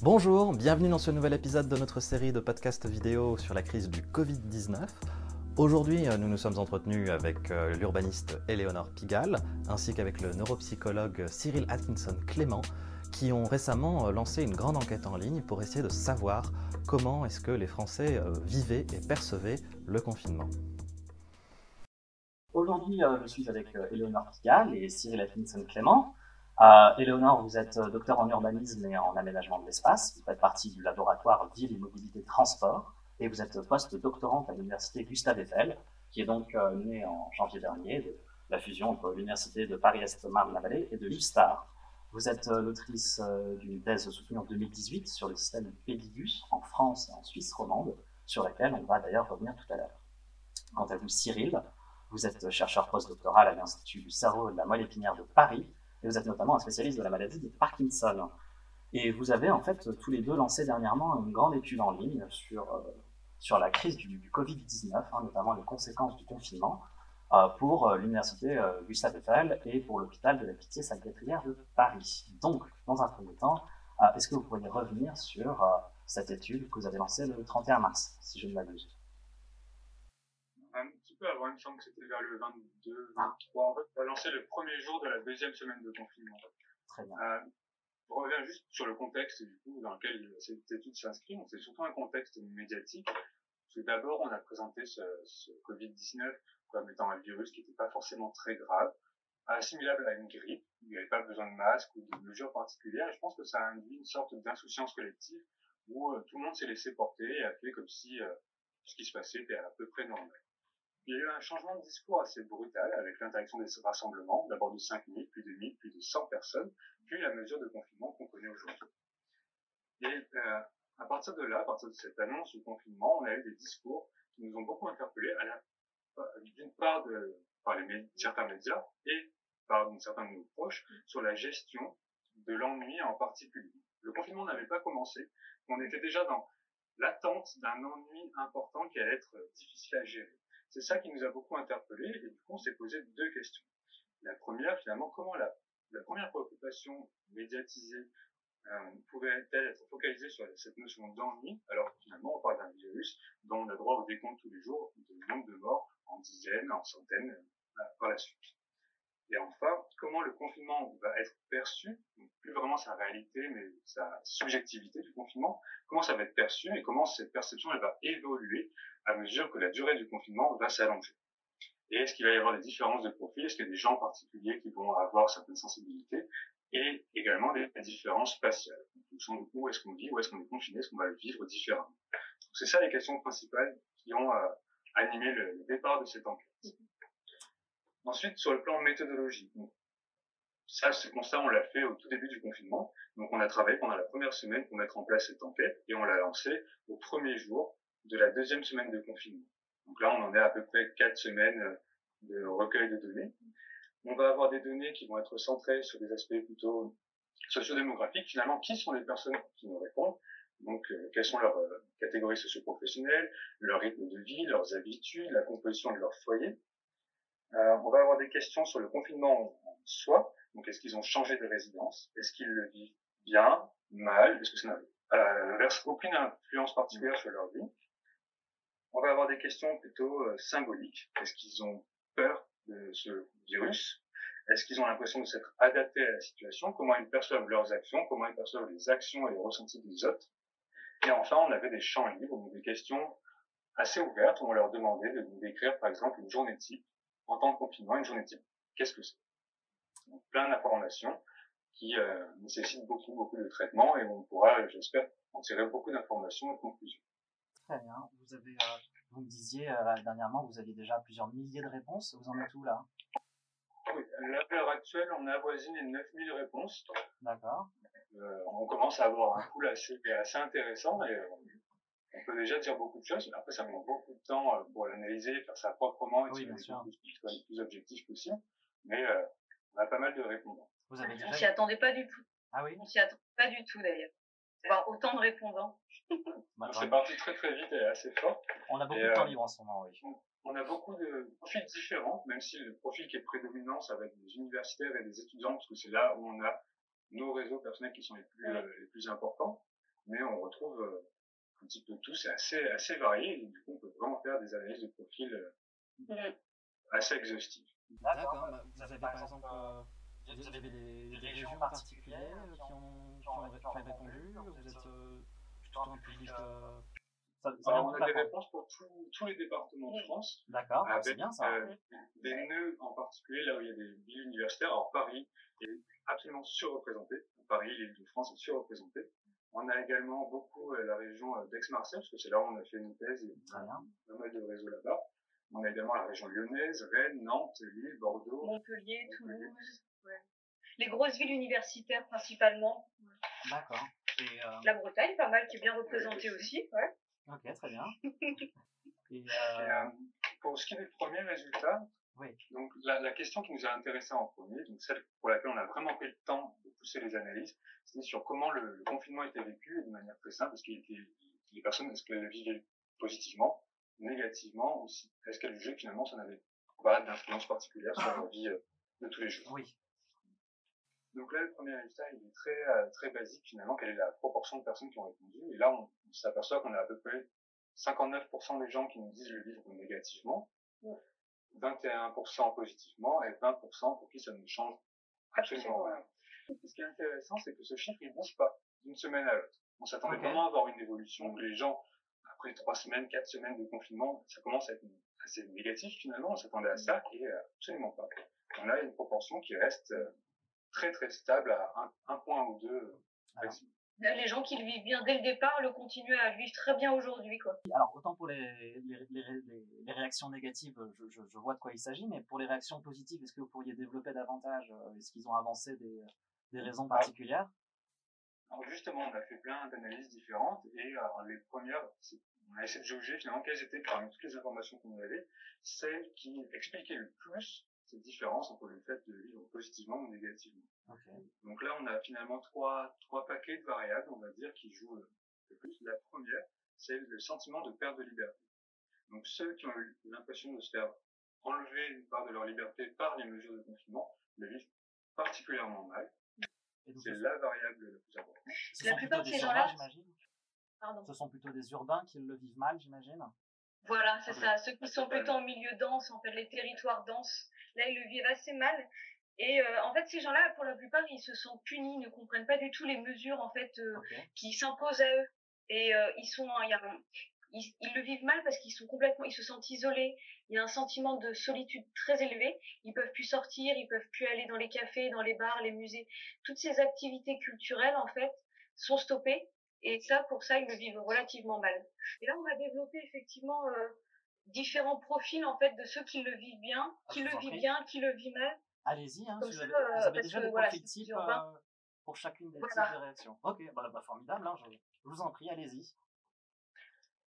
Bonjour, bienvenue dans ce nouvel épisode de notre série de podcasts vidéo sur la crise du Covid-19. Aujourd'hui, nous nous sommes entretenus avec euh, l'urbaniste Eleonore Pigalle ainsi qu'avec le neuropsychologue Cyril Atkinson Clément qui ont récemment euh, lancé une grande enquête en ligne pour essayer de savoir comment est-ce que les Français euh, vivaient et percevaient le confinement. Aujourd'hui, je suis avec Eleonore Pigalle et Cyril Atkinson Clément. Euh, Éléonore, vous êtes euh, docteur en urbanisme et en aménagement de l'espace. Vous faites partie du laboratoire Ville et Mobilité Transport et vous êtes post-doctorante à l'université Gustave Eiffel, qui est donc euh, née en janvier dernier de la fusion entre l'université de Paris-Est Marne-la-Vallée et de l'USTAR. Vous êtes l'autrice d'une thèse soutenue en 2018 sur le système Pédigus en France et en Suisse romande, sur laquelle on va d'ailleurs revenir tout à l'heure. Quant à vous, Cyril, vous êtes chercheur postdoctoral à l'Institut du cerveau de la moelle épinière de Paris et vous êtes notamment un spécialiste de la maladie de Parkinson. Et vous avez en fait tous les deux lancé dernièrement une grande étude en ligne sur, euh, sur la crise du, Covid-19, hein, notamment les conséquences du confinement, euh, pour euh, l'université Gustave Eiffel et pour l'hôpital de la Pitié-Salpêtrière de Paris. Donc, dans un premier temps, est-ce que vous pourriez revenir sur cette étude que vous avez lancée le 31 mars, si je ne m'abuse? Avant, il me semble que c'était vers le 22, 23. En fait, on a lancé le premier jour de la deuxième semaine de confinement. Très bien. Euh, je reviens juste sur le contexte du coup dans lequel cette étude s'inscrit. C'est surtout un contexte médiatique. Parce d'abord, on a présenté ce, ce Covid-19 comme étant un virus qui n'était pas forcément très grave, assimilable à une grippe. Il n'y avait pas besoin de masque ou de mesures particulières. Et je pense que ça a induit une sorte d'insouciance collective où euh, tout le monde s'est laissé porter et a fait comme si euh, ce qui se passait était à peu près normal il y a eu un changement de discours assez brutal avec l'interdiction des rassemblements, d'abord de 5 000, puis de 1000, puis de 100 personnes, puis la mesure de confinement qu'on connaît aujourd'hui. Et euh, à partir de là, à partir de cette annonce du confinement, on a eu des discours qui nous ont beaucoup interpellés, d'une part de, par les certains médias et par certains de nos proches, sur la gestion de l'ennui en particulier. Le confinement n'avait pas commencé, on était déjà dans l'attente d'un ennui important qui allait être difficile à gérer. C'est ça qui nous a beaucoup interpellés et du coup on s'est posé deux questions. La première, finalement, comment la, première préoccupation médiatisée euh, pouvait-elle être focalisée sur cette notion d'ennui, alors que finalement on parle d'un virus dont on a droit au décompte tous les jours de nombre de morts en dizaines, en centaines euh, par la suite? Et enfin, comment le confinement va être perçu, plus vraiment sa réalité, mais sa subjectivité du confinement, comment ça va être perçu et comment cette perception elle va évoluer à mesure que la durée du confinement va s'allonger. Et est-ce qu'il va y avoir des différences de profil? Est-ce qu'il y a des gens particuliers qui vont avoir certaines sensibilités? Et également des différences spatiales. En où est-ce qu'on vit, où est-ce qu'on est confiné, est-ce qu'on va le vivre différemment? C'est ça les questions principales qui ont euh, animé le, départ de cette enquête. Ensuite, sur le plan méthodologique. ça, ce constat, on l'a fait au tout début du confinement. Donc, on a travaillé pendant la première semaine pour mettre en place cette enquête et on l'a lancée au premier jour de la deuxième semaine de confinement. Donc là, on en est à peu près quatre semaines euh, de recueil de données. On va avoir des données qui vont être centrées sur des aspects plutôt sociodémographiques. Finalement, qui sont les personnes qui nous répondent? Donc, euh, quelles sont leurs euh, catégories socioprofessionnelles, leur rythme de vie, leurs habitudes, la composition de leur foyer? On va avoir des questions sur le confinement en soi. Donc, est-ce qu'ils ont changé de résidence? Est-ce qu'ils le vivent bien, mal? Est-ce que ça n'a aucune influence particulière sur leur vie? On va avoir des questions plutôt euh, symboliques. Est-ce qu'ils ont peur de ce virus? Est-ce qu'ils ont l'impression de s'être adaptés à la situation? Comment ils perçoivent leurs actions? Comment ils perçoivent les actions et les ressentis des autres? Et enfin, on avait des champs libres, donc des questions assez ouvertes. On leur demandait de nous décrire, par exemple, une journée type en temps de confinement. Une journée type, qu'est-ce que c'est? Donc, Plein d'informations qui euh, nécessitent beaucoup, beaucoup de traitement et on pourra, j'espère, en tirer beaucoup d'informations et de conclusions. Très bien. Vous avez, euh, vous me disiez euh, dernièrement, vous aviez déjà plusieurs milliers de réponses. Vous en êtes où là? Oui, à l'heure actuelle, on a avoisiné les 9000 réponses. D'accord. On commence à avoir un pool assez, assez intéressant et on peut déjà dire beaucoup de choses. Après, ça prend beaucoup de temps pour l'analyser, faire ça proprement et oui, bien sûr. le plus objectif possible. Mais on a pas mal de répondants. Vous avez déjà... On s'y attendait pas du tout. Ah oui On s'y attendait pas du tout d'ailleurs. Avoir autant de répondants. C'est parti très très vite et assez fort. On a beaucoup de temps euh, libre en ce moment, oui. On a beaucoup de profils différents, même si le profil qui est prédominant, ça va être des universitaires et des étudiants, parce que c'est là où on a nos réseaux personnels qui sont les plus, euh, les plus importants. mais on retrouve euh, un petit peu tout, c'est assez, assez varié, et du coup, on peut vraiment faire des analyses de profil euh, Mhm. assez exhaustives. D'accord. bah, vous avez par exemple, euh, vous avez des, des régions particulières euh, qui ont, qui ont, qui ont répondu Vous êtes euh, plutôt un public. euh, Ça, ça Alors, on a des réponses pour tous- tous les départements de. France, D'accord, c'est avec bien ça. euh, des nœuds en particulier, là où il y a des villes universitaires. Alors Paris est absolument surreprésenté. Paris, l'île de France est surreprésentée. On a également beaucoup euh, la région euh, d'Aix-Marseille, parce que c'est là où on a fait une thèse et Très bien. pas mal de réseaux là-bas. On a également la région lyonnaise, Rennes, Nantes, Lille, Bordeaux. Montpellier, Toulouse. ouais. Les grosses villes universitaires principalement. D'accord. Euh, La Bretagne, pas mal, qui est bien représentée aussi. Ouais. ok, très bien. Et, Et, euh, pour ce qui est des premiers résultats, Oui. donc la, la question qui nous a intéressé en premier, donc celle pour laquelle on a vraiment pris le temps de pousser les analyses, c'était sur comment le, le confinement était vécu et de manière très simple, est-ce qu'il était, les personnes, est-ce qu'elles le vivaient positivement, négativement, ou si- est-ce qu'elles jugeaient que finalement ça n'avait pas d'influence particulière sur leur vie euh, de tous les jours. oui. Donc là, le premier résultat, il est très, euh, très basique finalement, quelle est la proportion de personnes qui ont répondu. Et là, on, on s'aperçoit qu'on a à peu près 59% des gens qui nous disent le vivre négativement, Ouais. 21% positivement et 20% pour qui ça ne change absolument rien. Ce qui est intéressant, c'est que ce chiffre, il bouge pas d'une semaine à l'autre. On s'attendait vraiment à avoir une évolution, les gens, après trois semaines, quatre semaines de confinement, ça commence à être assez négatif finalement, on s'attendait à ça et euh, absolument pas. On a une proportion qui reste euh, très très stable à un, un point ou deux euh, Alors. Les gens qui le vivent bien dès le départ le continuent à vivre très bien aujourd'hui. quoi. Alors, autant pour les, les, les, réactions négatives, je, je, je vois de quoi il s'agit, mais pour les réactions positives, est-ce que vous pourriez développer davantage euh, Est-ce qu'ils ont avancé des, des raisons particulières? Alors justement, on a fait plein d'analyses différentes et alors, les premières, c'est- on a essayé de jauger finalement quelles étaient parmi toutes les informations qu'on avait, celles qui expliquaient le plus cette différence entre le fait de vivre positivement ou négativement. Donc là, on a finalement trois, trois paquets de variables, on va dire, qui jouent euh, le plus. La première, c'est le sentiment de perte de liberté. Donc ceux qui ont eu l'impression de se faire enlever une part de leur liberté par les mesures de confinement le vivent particulièrement mal. C'est ce, la variable la plus importante. ce La sont plupart plutôt de des ces urbains, gens-là- j'imagine Pardon. Ce sont plutôt des urbains qui le vivent mal, j'imagine Voilà, c'est Ok. ça. Ceux qui sont plutôt en milieu dense, en fait, les territoires denses, là, ils le vivent assez mal. Et euh, en fait, ces gens-là, pour la plupart, ils se sentent punis, ne comprennent pas du tout les mesures en fait euh, qui s'imposent à eux. Et euh, ils sont, il y a un- ils, ils le vivent mal parce qu'ils sont complètement, ils se sentent isolés. Il y a un sentiment de solitude très élevé. Ils peuvent plus sortir, ils peuvent plus aller dans les cafés, dans les bars, les musées. Toutes ces activités culturelles en fait sont stoppées. Et ça, pour ça, ils le vivent relativement mal. Et là, on a développé effectivement différents profils en fait de ceux qui le vivent bien, Ah, qui le vivent bien, qui le vivent mal. Allez-y, hein, si ça, vous avez, vous avez parce déjà que, des voilà, profils types euh, pour chacune des Voilà. types de réactions. Ok, bah, bah, formidable, hein, je, je vous en prie, allez-y.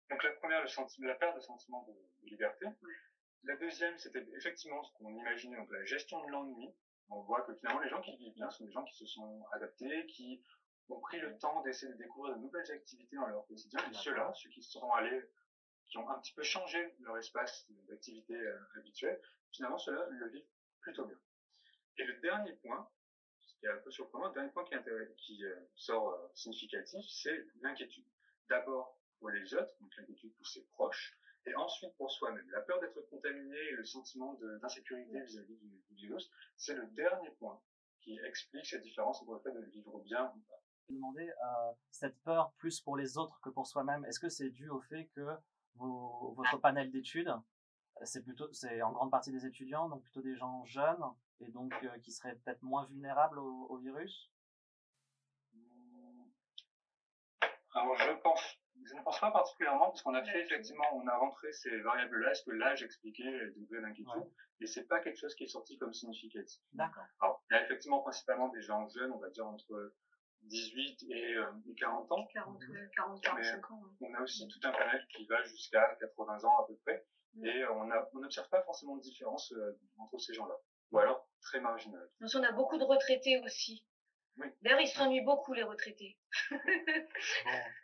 Donc la première, le sentiment, la perte de sentiment de, de liberté. La deuxième, c'était effectivement ce qu'on imaginait, donc la gestion de l'ennui. On voit que finalement les gens qui vivent bien sont des gens qui se sont adaptés, qui ont pris le temps d'essayer de découvrir de nouvelles activités dans leur quotidien. Et ceux-là, ceux qui sont allés, qui ont un petit peu changé leur espace d'activité euh, habituel, finalement ceux-là le vivent plutôt bien. Et le dernier point, ce qui est un peu surprenant, le dernier point qui, euh, sort euh, significatif, c'est l'inquiétude. D'abord pour les autres, donc l'inquiétude pour ses proches, et ensuite pour soi-même. La peur d'être contaminé et le sentiment d'insécurité vis-à-vis du, du virus, c'est le dernier point qui explique cette différence entre le fait de vivre bien ou pas. Euh, cette peur plus pour les autres que pour soi-même, est-ce que c'est dû au fait que votre panel d'études, c'est plutôt, c'est en grande partie des étudiants, donc plutôt des gens jeunes, et donc euh, qui seraient peut-être moins vulnérables au, au virus Alors je pense, je ne pense pas particulièrement parce qu'on a fait effectivement, on a rentré ces variables-là, est-ce que l'âge expliquait le degré d'inquiétude, Ouais. et c'est pas quelque chose qui est sorti comme significatif. D'accord. Alors il y a effectivement principalement des gens jeunes, on va dire entre 18 et, euh, et 40 ans. 40, euh, 40, 45 ans. ouais. On a aussi tout un panel qui va jusqu'à 80 ans à peu près, Mm. et euh, on n'observe pas forcément de différence euh, entre ces gens-là, ou alors très marginal. Donc, on a beaucoup de retraités aussi. Oui. D'ailleurs, ils s'ennuient beaucoup, les retraités. Bon,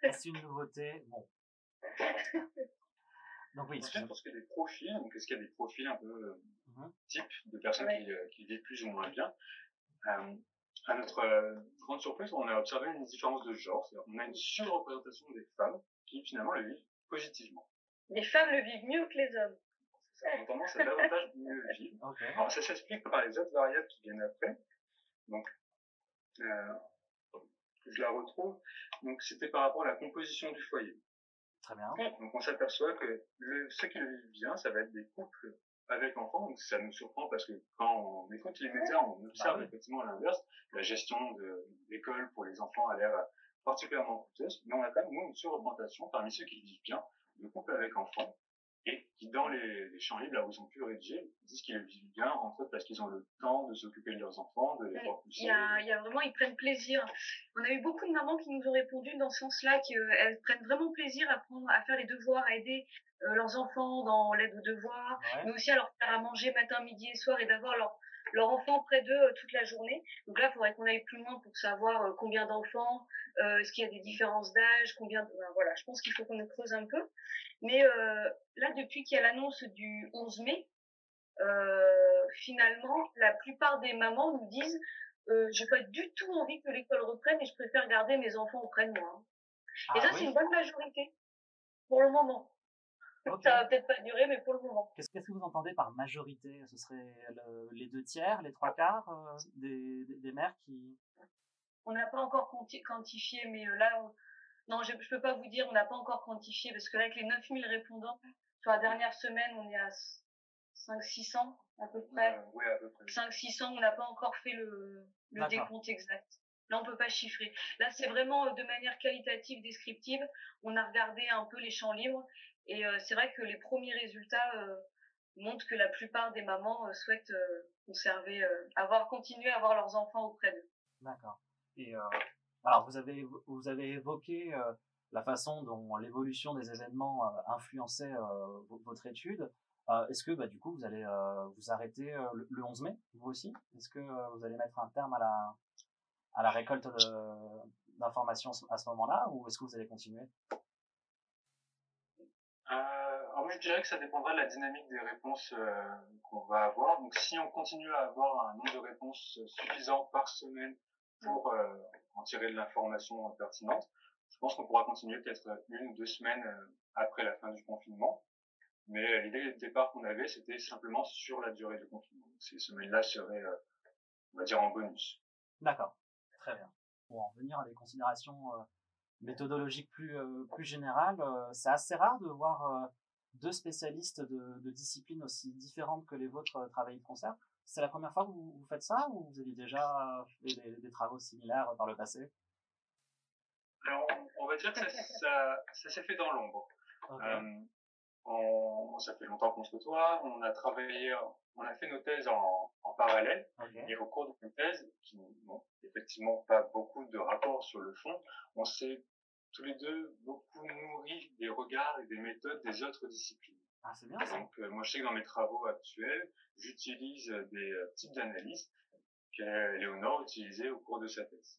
est-ce une nouveauté Bon. Donc oui, Ensuite, pour ce qui est des profils, donc est-ce qu'il y a des profils un peu euh, Mhm. types de personnes Ouais. qui, euh, qui vivent plus ou moins bien? Euh, à notre euh, grande surprise, on a observé une différence de genre. On a une surreprésentation des femmes qui finalement le vivent positivement. Les femmes le vivent mieux que les hommes. Tendance à davantage mieux vivre. Alors ça s'explique par les autres variables qui viennent après. Donc, euh, je la retrouve. Donc c'était par rapport à la composition du foyer. Très bien. Donc on s'aperçoit que le, ceux qui le vivent bien, ça va être des couples avec enfants. Donc ça nous surprend parce que quand on écoute les médias, on observe bah effectivement l'inverse. La gestion de l'école pour les enfants a l'air particulièrement coûteuse, mais on a quand même nous, une surreprésentation parmi ceux qui le vivent bien de couples avec enfants et qui, dans les, les, champs libres, là où ils ont pu rédiger, disent qu'ils le vivent bien, entre autres parce qu'ils ont le temps de s'occuper de leurs enfants, de les voir pousser. Il y, a, il y a vraiment, ils prennent plaisir. On a eu beaucoup de mamans qui nous ont répondu dans ce sens-là, qu'elles prennent vraiment plaisir à, prendre, à faire les devoirs, à aider euh, leurs enfants dans l'aide aux devoirs, mais aussi à leur faire à manger matin, midi et soir et d'avoir leur, leur enfant près d'eux euh, toute la journée. Donc là, il faudrait qu'on aille plus loin pour savoir euh, combien d'enfants, euh, est-ce qu'il y a des différences d'âge, combien. Ben, voilà, je pense qu'il faut qu'on creuse un peu. Mais là, depuis qu'il y a l'annonce du 11 mai, finalement, la plupart des mamans nous disent euh, j'ai pas du tout envie que l'école reprenne et je préfère garder mes enfants auprès de moi. et ah ça, c'est une bonne majorité pour le moment. Ça va peut-être pas durer, mais pour le moment. Qu'est-ce que vous entendez par majorité? Ce serait les deux tiers, les trois quarts euh, des, des, mères qui... On n'a pas encore quantifié, mais euh, là, non, je ne peux pas vous dire, on n'a pas encore quantifié, parce que là, avec les 9000 répondants, sur la dernière semaine, on est à 5-600 à peu près. oui, à peu près. 5-600, on n'a pas encore fait le, le décompte exact. Là, on peut pas chiffrer. Là, c'est vraiment euh, de manière qualitative, descriptive. On a regardé un peu les champs libres et euh, c'est vrai que les premiers résultats euh, montrent que la plupart des mamans euh, souhaitent conserver, avoir continué à avoir leurs enfants auprès d'eux. D'accord. Et alors vous avez vous avez évoqué la façon dont l'évolution des événements influençait votre étude. Est-ce que bah, du coup vous allez vous arrêter le, 11 mai vous aussi? Est-ce que vous allez mettre un terme à la à la récolte d'informations à ce moment-là? Ou est-ce que vous allez continuer? Alors moi je dirais que ça dépendra de la dynamique des réponses euh, qu'on va avoir. Donc si on continue à avoir un nombre de réponses suffisant par semaine pour euh, en tirer de l'information pertinente, je pense qu'on pourra continuer peut-être une ou deux semaines après la fin du confinement. Mais l'idée de départ qu'on avait, c'était simplement sur la durée du confinement. Donc ces semaines-là seraient, on va dire, en bonus. D'accord, très bien. Pour en venir à des considérations méthodologique plus, euh, plus générale, euh, c'est assez rare de voir euh, deux spécialistes de, de, disciplines aussi différentes que les vôtres travailler de concert. C'est la première fois que vous, vous, faites ça ou vous avez déjà fait des, travaux similaires par le passé? Alors, on va dire que ça, ça, ça s'est fait dans l'ombre. On, ça fait longtemps qu'on se côtoie, on a travaillé, on a fait nos thèses en, en parallèle, et au cours de nos thèses, qui n'ont effectivement pas beaucoup de rapports sur le fond, on s'est tous les deux beaucoup nourris des regards et des méthodes des autres disciplines. Ah, c'est bien Donc, euh, moi, je sais que dans mes travaux actuels, j'utilise des euh, types d'analyse qu'Éléonore utilisait au cours de sa thèse.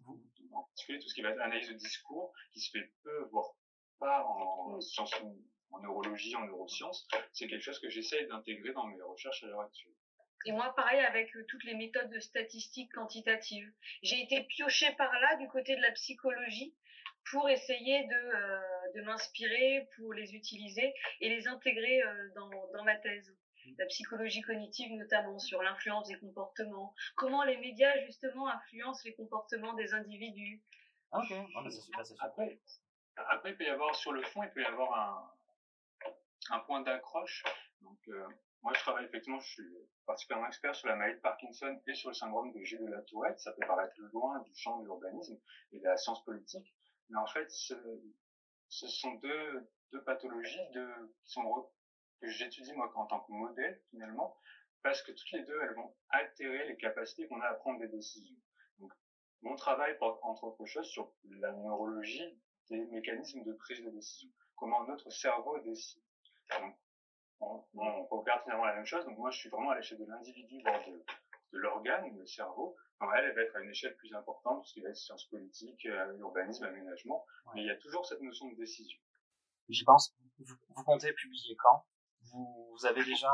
En particulier, tout ce qui va être analyse de discours, qui se fait peu, voire pas en sciences, en neurologie, en neurosciences, c'est quelque chose que j'essaye d'intégrer dans mes recherches à l'heure actuelle. Et moi, pareil avec euh, toutes les méthodes de statistiques quantitatives. J'ai été piochée par là du côté de la psychologie pour essayer de, euh, de m'inspirer, pour les utiliser et les intégrer euh, dans, dans ma thèse. La psychologie cognitive notamment sur l'influence des comportements, comment les médias justement influencent les comportements des individus. Ah, ok, oh, super, super. Après, après, il peut y avoir sur le fond, il peut y avoir un, un point d'accroche. Donc, euh, moi, je travaille effectivement, je suis particulièrement expert sur la maladie de Parkinson et sur le syndrome de Gilles de la Tourette. Ça peut paraître loin du champ de l'urbanisme et de la science politique. Mais en fait, ce, sont deux, deux pathologies de, qui sont, que j'étudie moi en tant que modèle finalement, parce que toutes les deux, elles vont altérer les capacités qu'on a à prendre des décisions. Donc, mon travail porte entre autres choses sur la neurologie des mécanismes de prise de décision. Comment notre cerveau décide. On, on, regarde finalement la même chose. Donc moi, je suis vraiment à l'échelle de l'individu, de l'organe, le cerveau. elle, elle va être à une échelle plus importante, tout ce qui va être sciences politiques, euh, urbanisme, aménagement. Mais il y a toujours cette notion de décision. J'y pense. Vous, vous, comptez publier quand? Vous, vous, avez déjà...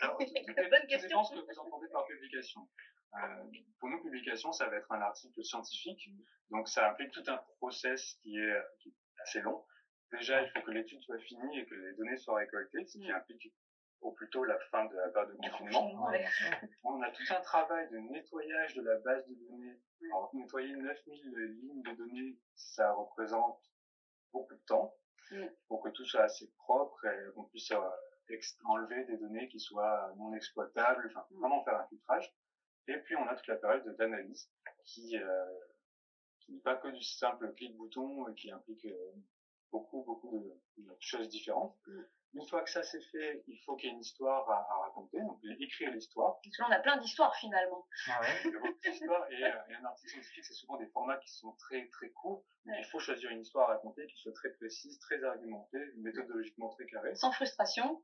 alors, Bonne question. ce que vous entendez par publication. Euh, pour nous, publication, ça va être un article scientifique, donc ça implique tout un process qui est, qui est assez long. Déjà, il faut que l'étude soit finie et que les données soient récoltées, ce qui implique au plus tôt la fin de la période de confinement. Ouais. On a tout un travail de nettoyage de la base de données. Alors, nettoyer 9000 lignes de données, ça représente beaucoup de temps pour que tout soit assez propre et qu'on puisse euh, enlever des données qui soient non exploitables, enfin, vraiment faire un filtrage. Et puis, on a toute la période d'analyse qui, euh, qui n'est pas que du simple clic-bouton et qui implique euh, beaucoup, beaucoup de, de choses différentes. Une fois que ça c'est fait, il faut qu'il y ait une histoire à, à raconter, donc écrire l'histoire. Parce que là, on a plein d'histoires finalement. Ah ouais Il y a beaucoup d'histoires et, euh, et un article scientifique, c'est souvent des formats qui sont très très courts. Ouais. il faut choisir une histoire à raconter qui soit très précise, très argumentée, méthodologiquement très carrée. Sans frustration.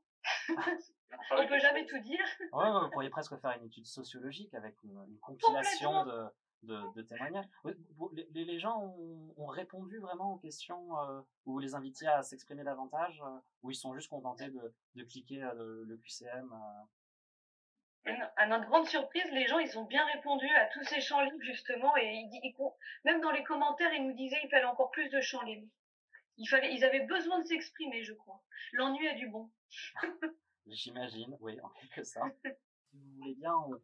Enfin, On peut jamais tout dire. Ouais, ouais, vous pourriez presque faire une étude sociologique avec une, une compilation de, de, de témoignages. Les, gens ont, ont répondu vraiment aux questions euh, où vous les invitiez à s'exprimer davantage, euh, ou ils sont juste contentés de, de cliquer euh, le, le QCM euh? À notre grande surprise, les gens, ils ont bien répondu à tous ces champs libres, justement, et ils, même dans les commentaires, ils nous disaient qu'il fallait encore plus de champs libres. Il fallait, ils avaient besoin de s'exprimer, je crois. L'ennui est du bon. J'imagine, oui, en quelque sorte. si vous voulez bien, on,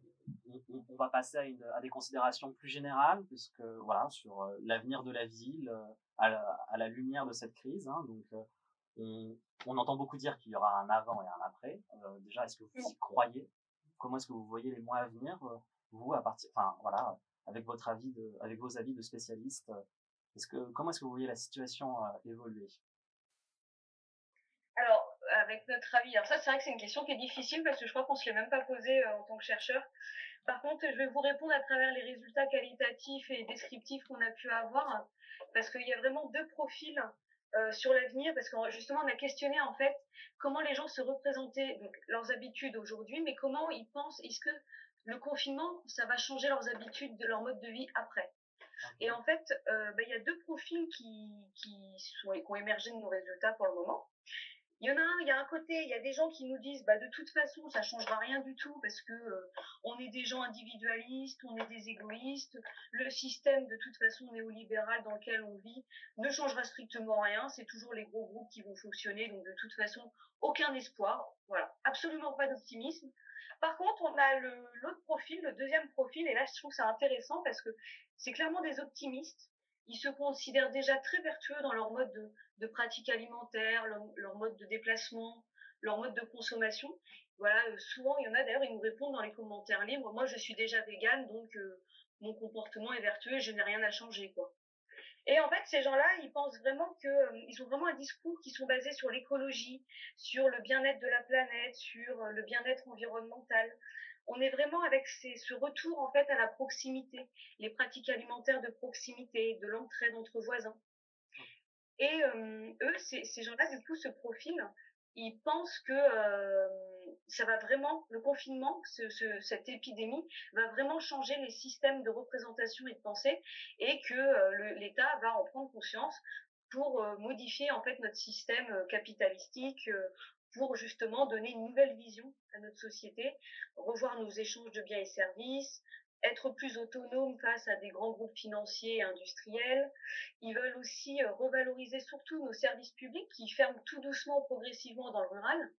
on- on va passer à, une- à des considérations plus générales, puisque voilà, sur euh, l'avenir de la ville euh, à la, à la lumière de cette crise. hein. donc, euh, on, on entend beaucoup dire qu'il y aura un avant et un après. Euh, déjà, est-ce que vous y croyez? Comment est-ce que vous voyez les mois à venir Vous, à partir, enfin voilà, avec votre avis, de, avec vos avis de spécialistes, est-ce que comment est-ce que vous voyez la situation euh, évoluer? Avec notre avis, alors ça, c'est vrai que c'est une question qui est difficile parce que je crois qu'on se l'est même pas posée euh, en tant que chercheur. Par contre, je vais vous répondre à travers les résultats qualitatifs et descriptifs qu'on a pu avoir, parce qu'il y a vraiment deux profils euh, sur l'avenir, parce que justement, on a questionné en fait comment les gens se représentaient donc, leurs habitudes aujourd'hui, mais comment ils pensent, est-ce que le confinement, ça va changer leurs habitudes, de leur mode de vie après? Et en fait, euh, bah, il y a deux profils qui, qui, sont, qui ont émergé de nos résultats pour le moment. Il y en a un, il y a un côté, il y a des gens qui nous disent, bah, de toute façon, ça changera rien du tout parce que euh, on est des gens individualistes, on est des égoïstes. Le système, de toute façon, néolibéral dans lequel on vit ne changera strictement rien. C'est toujours les gros groupes qui vont fonctionner. Donc, de toute façon, aucun espoir. Voilà. Absolument pas d'optimisme. Par contre, on a l'autre profil, le deuxième profil, et là, je trouve ça intéressant parce que c'est clairement des optimistes. Ils se considèrent déjà très vertueux dans leur mode de, pratique alimentaire, leur, mode de déplacement, leur mode de consommation. Voilà, euh, souvent, il y en a d'ailleurs, ils nous répondent dans les commentaires libres. Moi, je suis déjà végane, donc euh, mon comportement est vertueux je n'ai rien à changer, quoi. Et en fait, ces gens-là, ils pensent vraiment que euh, ont vraiment un discours qui sont basés sur l'écologie, sur le bien-être de la planète, sur le bien-être environnemental. On est vraiment avec ce retour en fait à la proximité, les pratiques alimentaires de proximité, de l'entraide entre voisins. Et euh, eux, ces, gens-là, du coup, ce profil, ils pensent que euh, ça va vraiment, le confinement, ce, ce, cette épidémie, va vraiment changer les systèmes de représentation et de pensée, et que euh, l'État va en prendre conscience pour modifier en fait notre système capitalistique, pour justement donner une nouvelle vision à notre société, revoir nos échanges de biens et services, être plus autonome face à des grands groupes financiers et industriels. Ils veulent aussi euh, revaloriser surtout nos services publics qui ferment tout doucement, progressivement dans le rural.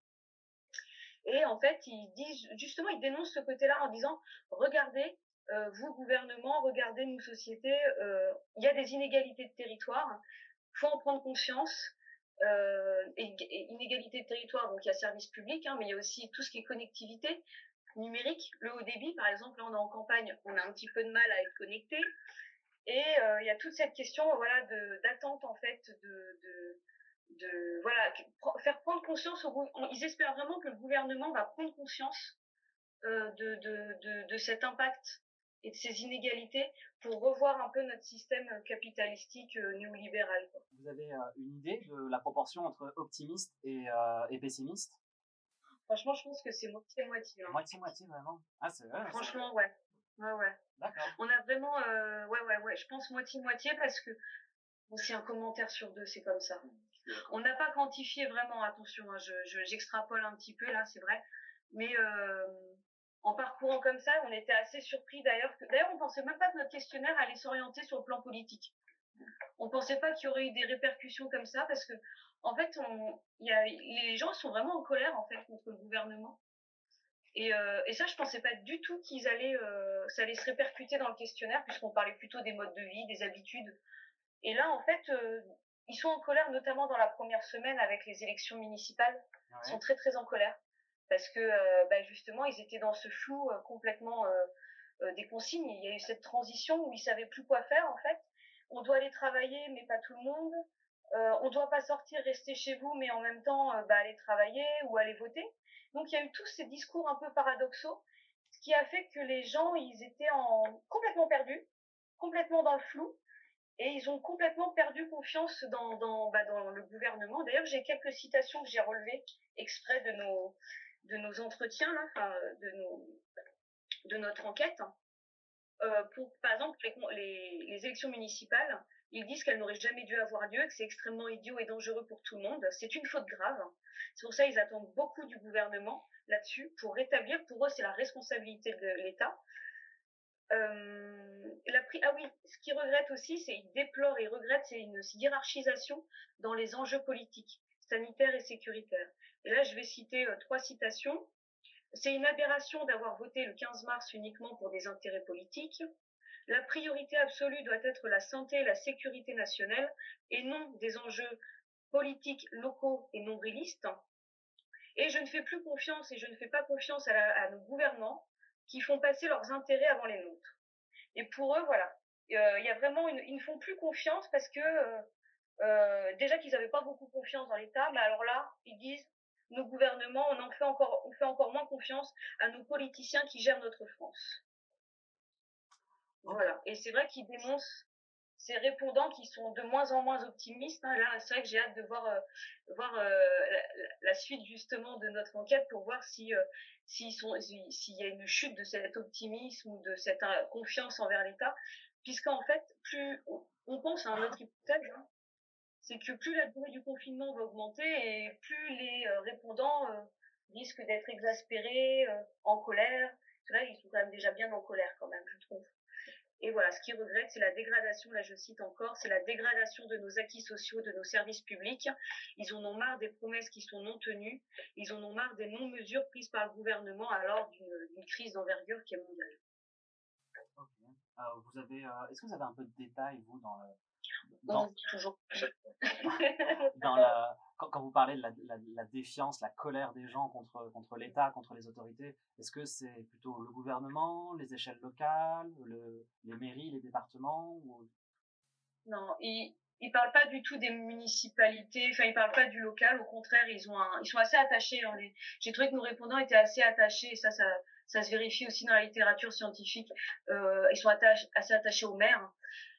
Et en fait, ils disent, justement, ils dénoncent ce côté-là en disant, regardez, euh, vous, gouvernement, regardez, nous, sociétés, euh, il y a des inégalités de territoire, faut en prendre conscience. Euh, inégalité de territoire, donc il y a service public, hein, mais il y a aussi tout ce qui est connectivité numérique. Le haut débit, par exemple, là on est en campagne, on a un petit peu de mal à être connecté. Et euh, il y a toute cette question voilà, d'attente, en fait, de, voilà, faire prendre conscience Ils espèrent vraiment que le gouvernement va prendre conscience euh, de, de, de cet impact et de ces inégalités pour revoir un peu notre système capitalistique euh, néolibéral. Quoi. Vous avez euh, une idée de la proportion entre optimiste et, euh, et pessimiste? Franchement, je pense que c'est moitié-moitié. hein. Moitié-moitié, vraiment? Ah, c'est vrai. Franchement, ouais. Ouais, ouais. D'accord. On a vraiment, euh, ouais, ouais, ouais. Je pense moitié-moitié parce que bon, c'est un commentaire sur deux, c'est comme ça. On n'a pas quantifié vraiment, attention, hein, je, je- j'extrapole un petit peu là, c'est vrai. Mais en parcourant comme ça, on était assez surpris d'ailleurs. D'ailleurs, on pensait même pas que notre questionnaire allait s'orienter sur le plan politique. On pensait pas qu'il y aurait eu des répercussions comme ça parce que, en fait, on, y a, les gens sont vraiment en colère en fait contre le gouvernement. Et, euh, et ça, je pensais pas du tout qu'ils allaient, euh, ça allait se répercuter dans le questionnaire puisqu'on parlait plutôt des modes de vie, des habitudes. Et là, en fait, euh, ils sont en colère, notamment dans la première semaine avec les élections municipales. Ils sont très très en colère parce que euh, bah, justement, ils étaient dans ce flou euh, complètement euh, des consignes. Il y a eu cette transition où ils savaient plus quoi faire en fait on doit aller travailler, mais pas tout le monde. On ne doit pas sortir, rester chez vous, mais en même temps bah, aller travailler ou aller voter. Donc il y a eu tous ces discours un peu paradoxaux, ce qui a fait que les gens, ils étaient en complètement perdus, complètement dans le flou, et ils ont complètement perdu confiance dans, bah, dans le gouvernement. D'ailleurs, j'ai quelques citations que j'ai relevées exprès de nos, de nos entretiens, là, de, nos, de notre enquête. Euh, pour, par exemple, les, les, élections municipales, ils disent qu'elles n'auraient jamais dû avoir lieu, que c'est extrêmement idiot et dangereux pour tout le monde. C'est une faute grave. C'est pour ça qu'ils attendent beaucoup du gouvernement là-dessus pour rétablir. Pour eux, c'est la responsabilité de l'État. Euh, la, ah oui, ce qu'ils regrettent aussi, c'est ils déplorent et regrettent, c'est une hiérarchisation dans les enjeux politiques, sanitaires et sécuritaires. Et là, je vais citer euh, trois citations. C'est une aberration d'avoir voté le 15 mars uniquement pour des intérêts politiques. La priorité absolue doit être la santé et la sécurité nationale et non des enjeux politiques locaux et nombrilistes. Et je ne fais plus confiance et je ne fais pas confiance à, nos gouvernants qui font passer leurs intérêts avant les nôtres. Et pour eux, voilà, euh, il y a vraiment ils ne font plus confiance parce que euh, euh, déjà qu'ils n'avaient pas beaucoup confiance dans l'État, mais alors là, ils disent nos gouvernements, on en fait encore, on fait encore moins confiance à nos politiciens qui gèrent notre France. Voilà. Et c'est vrai qu'ils dénoncent ces répondants qui sont de moins en moins optimistes. Hein. Là, c'est vrai que j'ai hâte de voir, euh, euh, la, suite justement de notre enquête pour voir si s'il y a une chute de cet optimisme ou de cette confiance envers l'État, puisqu'en fait, plus on, pense à un autre hypothèse, hein, c'est que plus la durée du confinement va augmenter et plus les euh, répondants euh, risquent d'être exaspérés, euh, en colère. Là, ils sont quand même déjà bien en colère quand même, je trouve. Et voilà, ce qu'ils regrettent, c'est la dégradation, là je cite encore, c'est la dégradation de nos acquis sociaux, de nos services publics. Ils en ont marre des promesses qui sont non tenues, ils en ont marre des non-mesures prises par le gouvernement alors d'une crise d'envergure qui est mondiale. vous avez, est-ce que vous avez un peu de détails, vous, dans le, dans, toujours. dans la, quand, vous parlez de la, la, défiance, la colère des gens contre, contre l'État, contre les autorités, est-ce que c'est plutôt le gouvernement, les échelles locales, le, les mairies, les départements ou... Non, ils ne parlent pas du tout des municipalités, enfin ils parlent pas du local, au contraire, ils, ont un, ils sont assez attachés. Hein, J'ai trouvé que nos répondants étaient assez attachés, et ça, ça, ça se vérifie aussi dans la littérature scientifique, euh, ils sont assez attachés aux maires.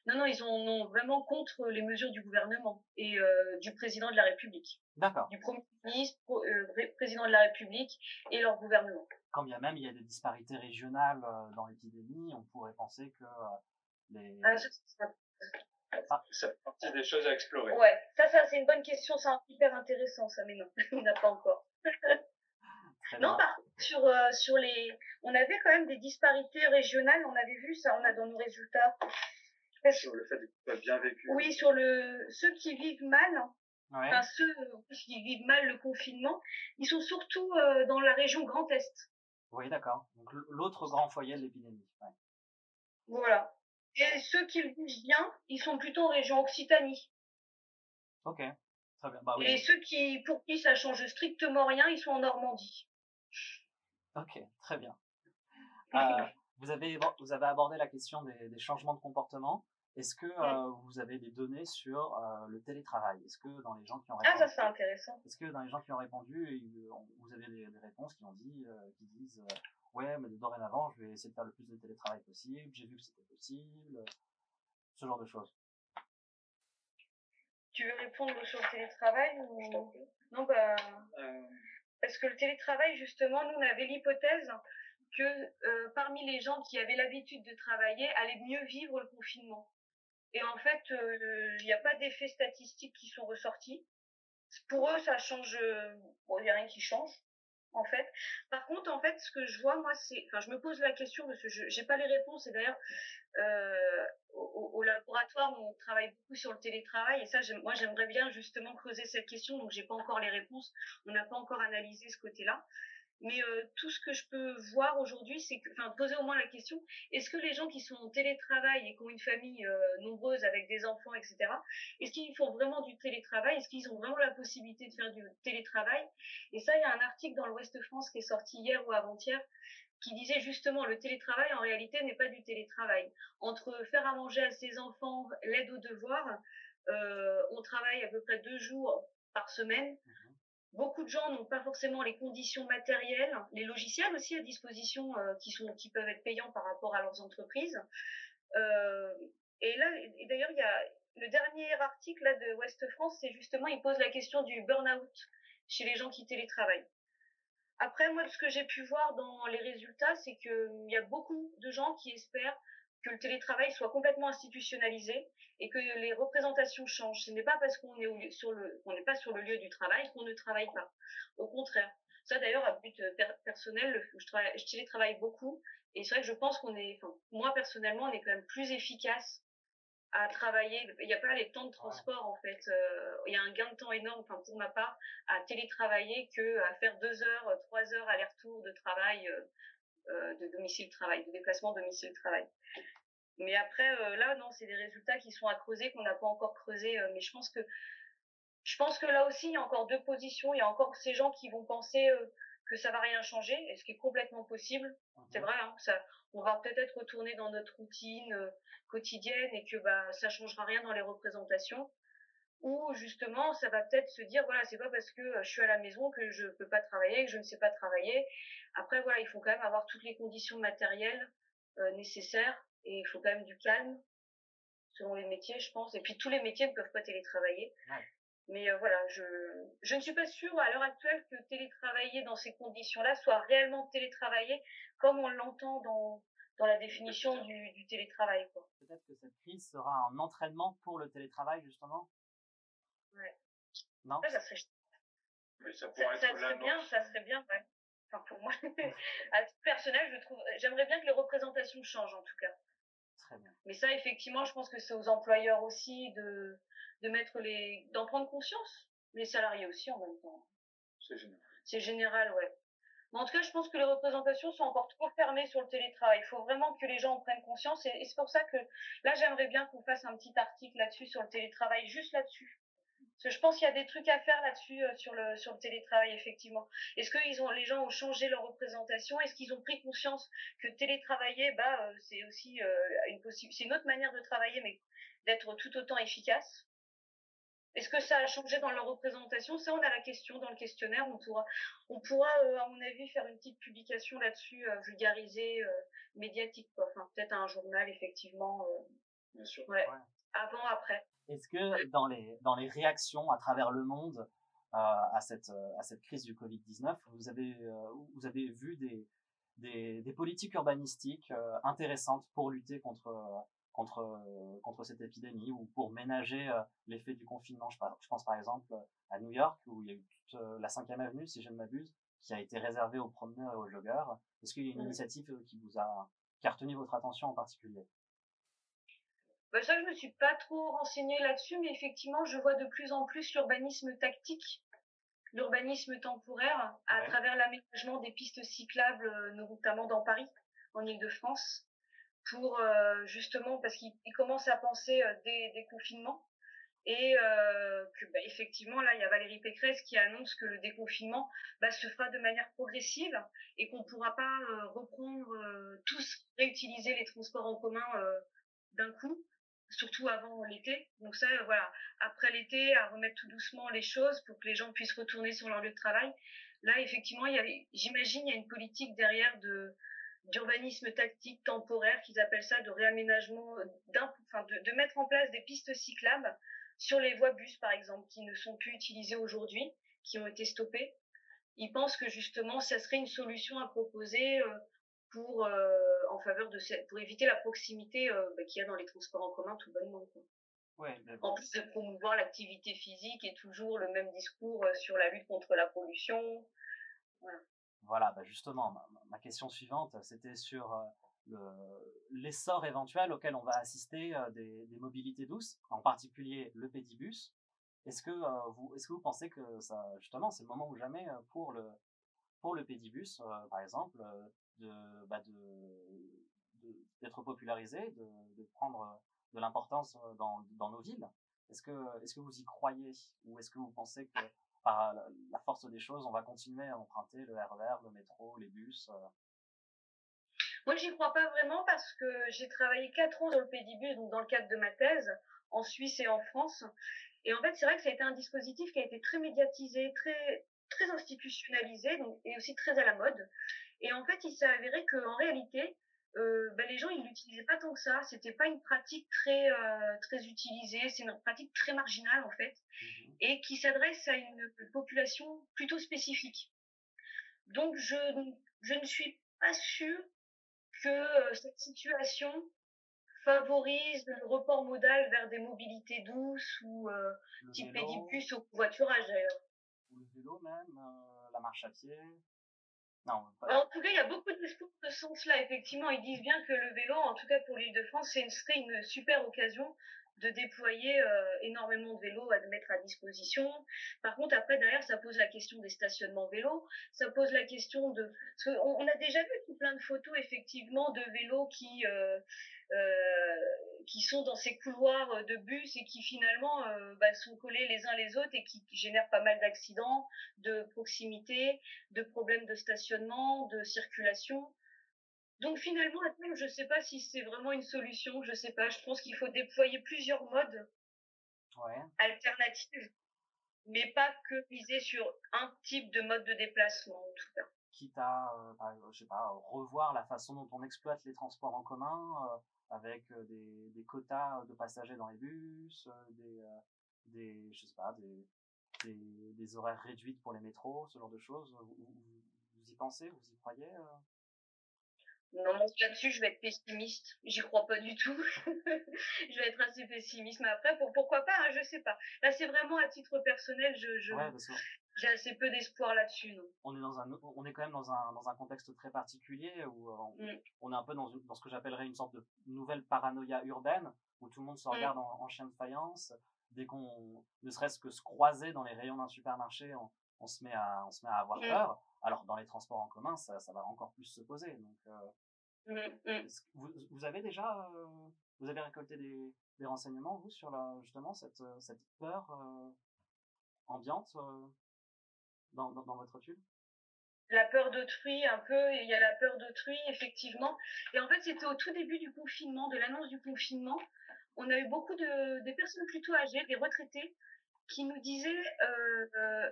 Non, non, ils sont vraiment contre les mesures du gouvernement et euh, du président de la République. D'accord. Du Premier ministre, euh, président de la République et leur gouvernement. Quand bien même il y a des disparités régionales dans l'épidémie, on pourrait penser que les... Ah, ça, ça, ah. C'est partie des choses à explorer. Ouais, ça, ça c'est une bonne question, c'est hyper intéressant ça, mais non, on n'a pas encore. non, par contre, sur, sur les... On avait quand même des disparités régionales, on avait vu ça, on a dans nos résultats sur le fait d'être bien vécu. Oui, sur le ceux qui vivent mal, enfin ceux qui vivent mal le confinement, ils sont surtout euh, dans la région Grand Est. Oui, d'accord. Donc l'autre grand foyer de l'épidémie. Voilà. Et ceux qui le vivent bien, ils sont plutôt en région Occitanie. Ok, très bien. Bah, oui. Et ceux qui, pour qui ça change strictement rien, ils sont en Normandie. Ok, très bien. Euh, vous avez, vous avez abordé la question des, des changements de comportement. Est-ce que euh, vous avez des données sur euh, le télétravail? Est-ce que dans les gens qui ont répondu, ah ça c'est intéressant. Est-ce que dans les gens qui ont répondu, vous avez des, réponses qui ont dit, qui disent, ouais, mais dorénavant, je vais essayer de faire le plus de télétravail possible. J'ai vu que c'était possible, ce genre de choses? Tu veux répondre sur le télétravail ou? Non bah, parce que le télétravail justement, nous on avait l'hypothèse que euh, parmi les gens qui avaient l'habitude de travailler allaient mieux vivre le confinement. Et en fait, euh, il n'y a pas d'effets statistiques qui sont ressortis. Pour eux, ça change, euh, bon, il n'y a rien qui change. En fait. Par contre, en fait, ce que je vois, moi, c'est, enfin, je me pose la question parce que je n'ai pas les réponses. Et d'ailleurs, euh, au, au, laboratoire, on travaille beaucoup sur le télétravail. Et ça, moi, j'aimerais bien justement creuser cette question. Donc, j'ai pas encore les réponses. On n'a pas encore analysé ce côté-là. Mais euh, tout ce que je peux voir aujourd'hui, c'est que, enfin, poser au moins la question est-ce que les gens qui sont en télétravail et qui ont une famille euh, nombreuse avec des enfants, etc., est-ce qu'ils font vraiment du télétravail? Est-ce qu'ils ont vraiment la possibilité de faire du télétravail? Et ça, il y a un article dans l'Ouest France qui est sorti hier ou avant-hier qui disait justement le télétravail en réalité n'est pas du télétravail. Entre faire à manger à ses enfants, l'aide aux devoirs, euh, on travaille à peu près deux jours par semaine. Mmh Beaucoup de gens n'ont pas forcément les conditions matérielles, les logiciels aussi à disposition euh, qui, sont, qui peuvent être payants par rapport à leurs entreprises. Euh, et là, d'ailleurs, il y a le dernier article là, de Ouest France, c'est justement, il pose la question du burn-out chez les gens qui télétravaillent. Après, moi, ce que j'ai pu voir dans les résultats, c'est qu'il y a beaucoup de gens qui espèrent que le télétravail soit complètement institutionnalisé et que les représentations changent. Ce n'est pas parce qu'on est sur le, n'est pas sur le lieu du travail qu'on ne travaille pas. Au contraire. Ça, d'ailleurs, à but euh, personnel, je, travaille, je télétravaille beaucoup et c'est vrai que je pense qu'on est, enfin, moi personnellement, on est quand même plus efficace à travailler. Il n'y a pas les temps de transport en fait. Euh, il y a un gain de temps énorme, enfin pour ma part, à télétravailler que à faire deux heures, trois heures aller-retour de travail, euh, de domicile travail, de déplacement domicile travail. Mais après, euh, là, non, c'est des résultats qui sont à creuser, qu'on n'a pas encore creusé. Euh, mais je pense que je pense que là aussi, il y a encore deux positions. Il y a encore ces gens qui vont penser euh, que ça va rien changer, et ce qui est complètement possible. C'est mhm. vrai, hein, ça, on va peut-être retourner dans notre routine quotidienne et que bah ça changera rien dans les représentations. Ou justement, ça va peut-être se dire voilà, c'est pas parce que je suis à la maison que je peux pas travailler, que je ne sais pas travailler. Après voilà, il faut quand même avoir toutes les conditions matérielles nécessaires et il faut quand même du calme selon les métiers, je pense. Et puis tous les métiers ne peuvent pas télétravailler. Mais euh, voilà, je, je ne suis pas sûre à l'heure actuelle que télétravailler dans ces conditions-là soit réellement télétravailler comme on l'entend dans, dans la définition du, du télétravail. Peut-être que cette crise sera un entraînement pour le télétravail, justement? Ouais. Non? Ça, serait, ça, serait bien, ça serait bien, ouais. Enfin, pour moi, à titre personnel, je trouve, j'aimerais bien que les représentations changent, en tout cas. Mais ça, effectivement, je pense que c'est aux employeurs aussi de, de mettre les, d'en prendre conscience. Les salariés aussi en même temps. C'est général. C'est général, ouais. Mais en tout cas, je pense que les représentations sont encore trop fermées sur le télétravail. Il faut vraiment que les gens en prennent conscience. Et, c'est pour ça que là, j'aimerais bien qu'on fasse un petit article là-dessus sur le télétravail, juste là-dessus. Parce que je pense qu'il y a des trucs à faire là-dessus euh, sur le sur le télétravail effectivement. Est-ce que ils ont les gens ont changé leur représentation? Est-ce qu'ils ont pris conscience que télétravailler bah euh, c'est aussi euh, une possible c'est une autre manière de travailler mais d'être tout autant efficace? Est-ce que ça a changé dans leur représentation? Ça on a la question dans le questionnaire, on pourra on pourra à mon avis faire une petite publication là-dessus vulgarisée médiatique quoi. Enfin peut-être un journal effectivement Bien sûr. ouais. Avant après. Est-ce que dans les, dans les réactions à travers le monde euh, à, cette, à cette crise du Covid-19, vous avez, euh, vous avez vu des, des, des politiques urbanistiques euh, intéressantes pour lutter contre, contre, contre cette épidémie ou pour ménager l'effet du confinement? Je, je, pense par exemple à New York où il y a eu toute la cinquième avenue, si je ne m'abuse, qui a été réservée aux promeneurs et aux joggeurs. Est-ce qu'il y a une initiative qui vous a, qui a retenu votre attention en particulier? Bah ça, je me suis pas trop renseignée là-dessus, mais effectivement, je vois de plus en plus l'urbanisme tactique, l'urbanisme temporaire, à travers l'aménagement des pistes cyclables, euh, notamment dans Paris, en Ile-de-France, pour euh, justement, parce qu'ils commencent à penser euh, des, des, confinements, et euh, que bah, effectivement, là, il y a Valérie Pécresse qui annonce que le déconfinement bah, se fera de manière progressive et qu'on ne pourra pas reprendre tous, réutiliser les transports en commun d'un coup surtout avant l'été. Donc ça, voilà, après l'été, à remettre tout doucement les choses pour que les gens puissent retourner sur leur lieu de travail. Là, effectivement, j'imagine, il y a une politique derrière de d'urbanisme tactique temporaire qu'ils appellent ça de réaménagement enfin de, mettre en place des pistes cyclables sur les voies bus par exemple qui ne sont plus utilisées aujourd'hui qui ont été stoppées ils pensent que justement ça serait une solution à proposer euh, pour euh, en faveur de pour éviter la proximité euh, bah, qu'il y a dans les transports en commun tout bonnement. Quoi. Ouais, En plus de promouvoir l'activité physique et toujours le même discours euh, sur la lutte contre la pollution. Voilà. Voilà, bah justement, ma, question suivante, c'était sur l'essor éventuel auquel on va assister des, des, mobilités douces, en particulier le pédibus. Est-ce que, vous, est-ce que vous pensez que ça, justement, c'est le moment ou jamais pour le, pour le pédibus, par exemple, bah d'être popularisé, de, prendre de l'importance dans, dans nos villes Est-ce que, est-ce que vous y croyez Ou est-ce que vous pensez que par la force des choses, on va continuer à emprunter le RER, le métro, les bus moi, j'y crois pas vraiment parce que j'ai travaillé quatre ans dans le pédibus, donc dans le cadre de ma thèse, en Suisse et en France. Et en fait, c'est vrai que ça a été un dispositif qui a été très médiatisé, très, très institutionnalisé, donc, et aussi très à la mode. Et en fait, il s'est avéré qu'en réalité, euh, ben, les gens ils l'utilisaient pas tant que ça. C'était pas une pratique très euh, très utilisée. C'est une pratique très marginale en fait, mmh et qui s'adresse à une population plutôt spécifique. Donc je je ne suis pas sûre que euh, cette situation favorise le report modal vers des mobilités douces ou euh, type pédibus au covoiturage d'ailleurs. Le vélo même, euh, la marche à pied. Non, En tout cas, il y a beaucoup d'espoir de ce sens-là. Effectivement, ils disent bien que le vélo, en tout cas pour l'île de France, c'est une super occasion de déployer euh, énormément de vélos à mettre à disposition. Par contre, après, derrière, ça pose la question des stationnements vélos. Ça pose la question de... on, a déjà vu tout plein de photos, effectivement, de vélos qui... Euh, euh, qui sont dans ces couloirs de bus et qui finalement bah, sont collés les uns les autres et qui génèrent pas mal d'accidents, de proximité, de problèmes de stationnement, de circulation. Donc finalement, je ne sais pas si c'est vraiment une solution, je ne sais pas. Je pense qu'il faut déployer plusieurs modes alternatifs, mais pas que viser sur un type de mode de déplacement en tout cas. Quitte à, euh, je sais pas, revoir la façon dont on exploite les transports en commun, euh, avec euh, des, des, quotas de passagers dans les bus, des, des, je sais pas, des, des, des, horaires réduits pour les métros, ce genre de choses. Vous, vous y pensez, vous y croyez non, là-dessus, je vais être pessimiste. J'y crois pas du tout. je vais être assez pessimiste. Mais après, pour, pourquoi pas, hein, je sais pas. Là, c'est vraiment à titre personnel, je, je j'ai assez peu d'espoir là-dessus, non. On est dans un, on est quand même dans un, dans un contexte très particulier où euh, mm. on, est un peu dans, dans ce que j'appellerais une sorte de nouvelle paranoïa urbaine où tout le monde se mm. regarde en, chien de faïence. Dès qu'on, ne serait-ce que se croiser dans les rayons d'un supermarché, on, on se met à, on se met à avoir mm. peur. Alors dans les transports en commun, ça, ça va encore plus se poser. Donc, euh, mmh, mmh. vous, vous, avez déjà, euh, vous avez récolté des, des, renseignements vous sur la, justement cette, euh, cette peur ambiante dans, dans, dans, votre étude? La peur d'autrui, un peu, il y a la peur d'autrui, effectivement. Et en fait, c'était au tout début du confinement, de l'annonce du confinement. On a eu beaucoup de des personnes plutôt âgées, des retraités, qui nous disaient euh,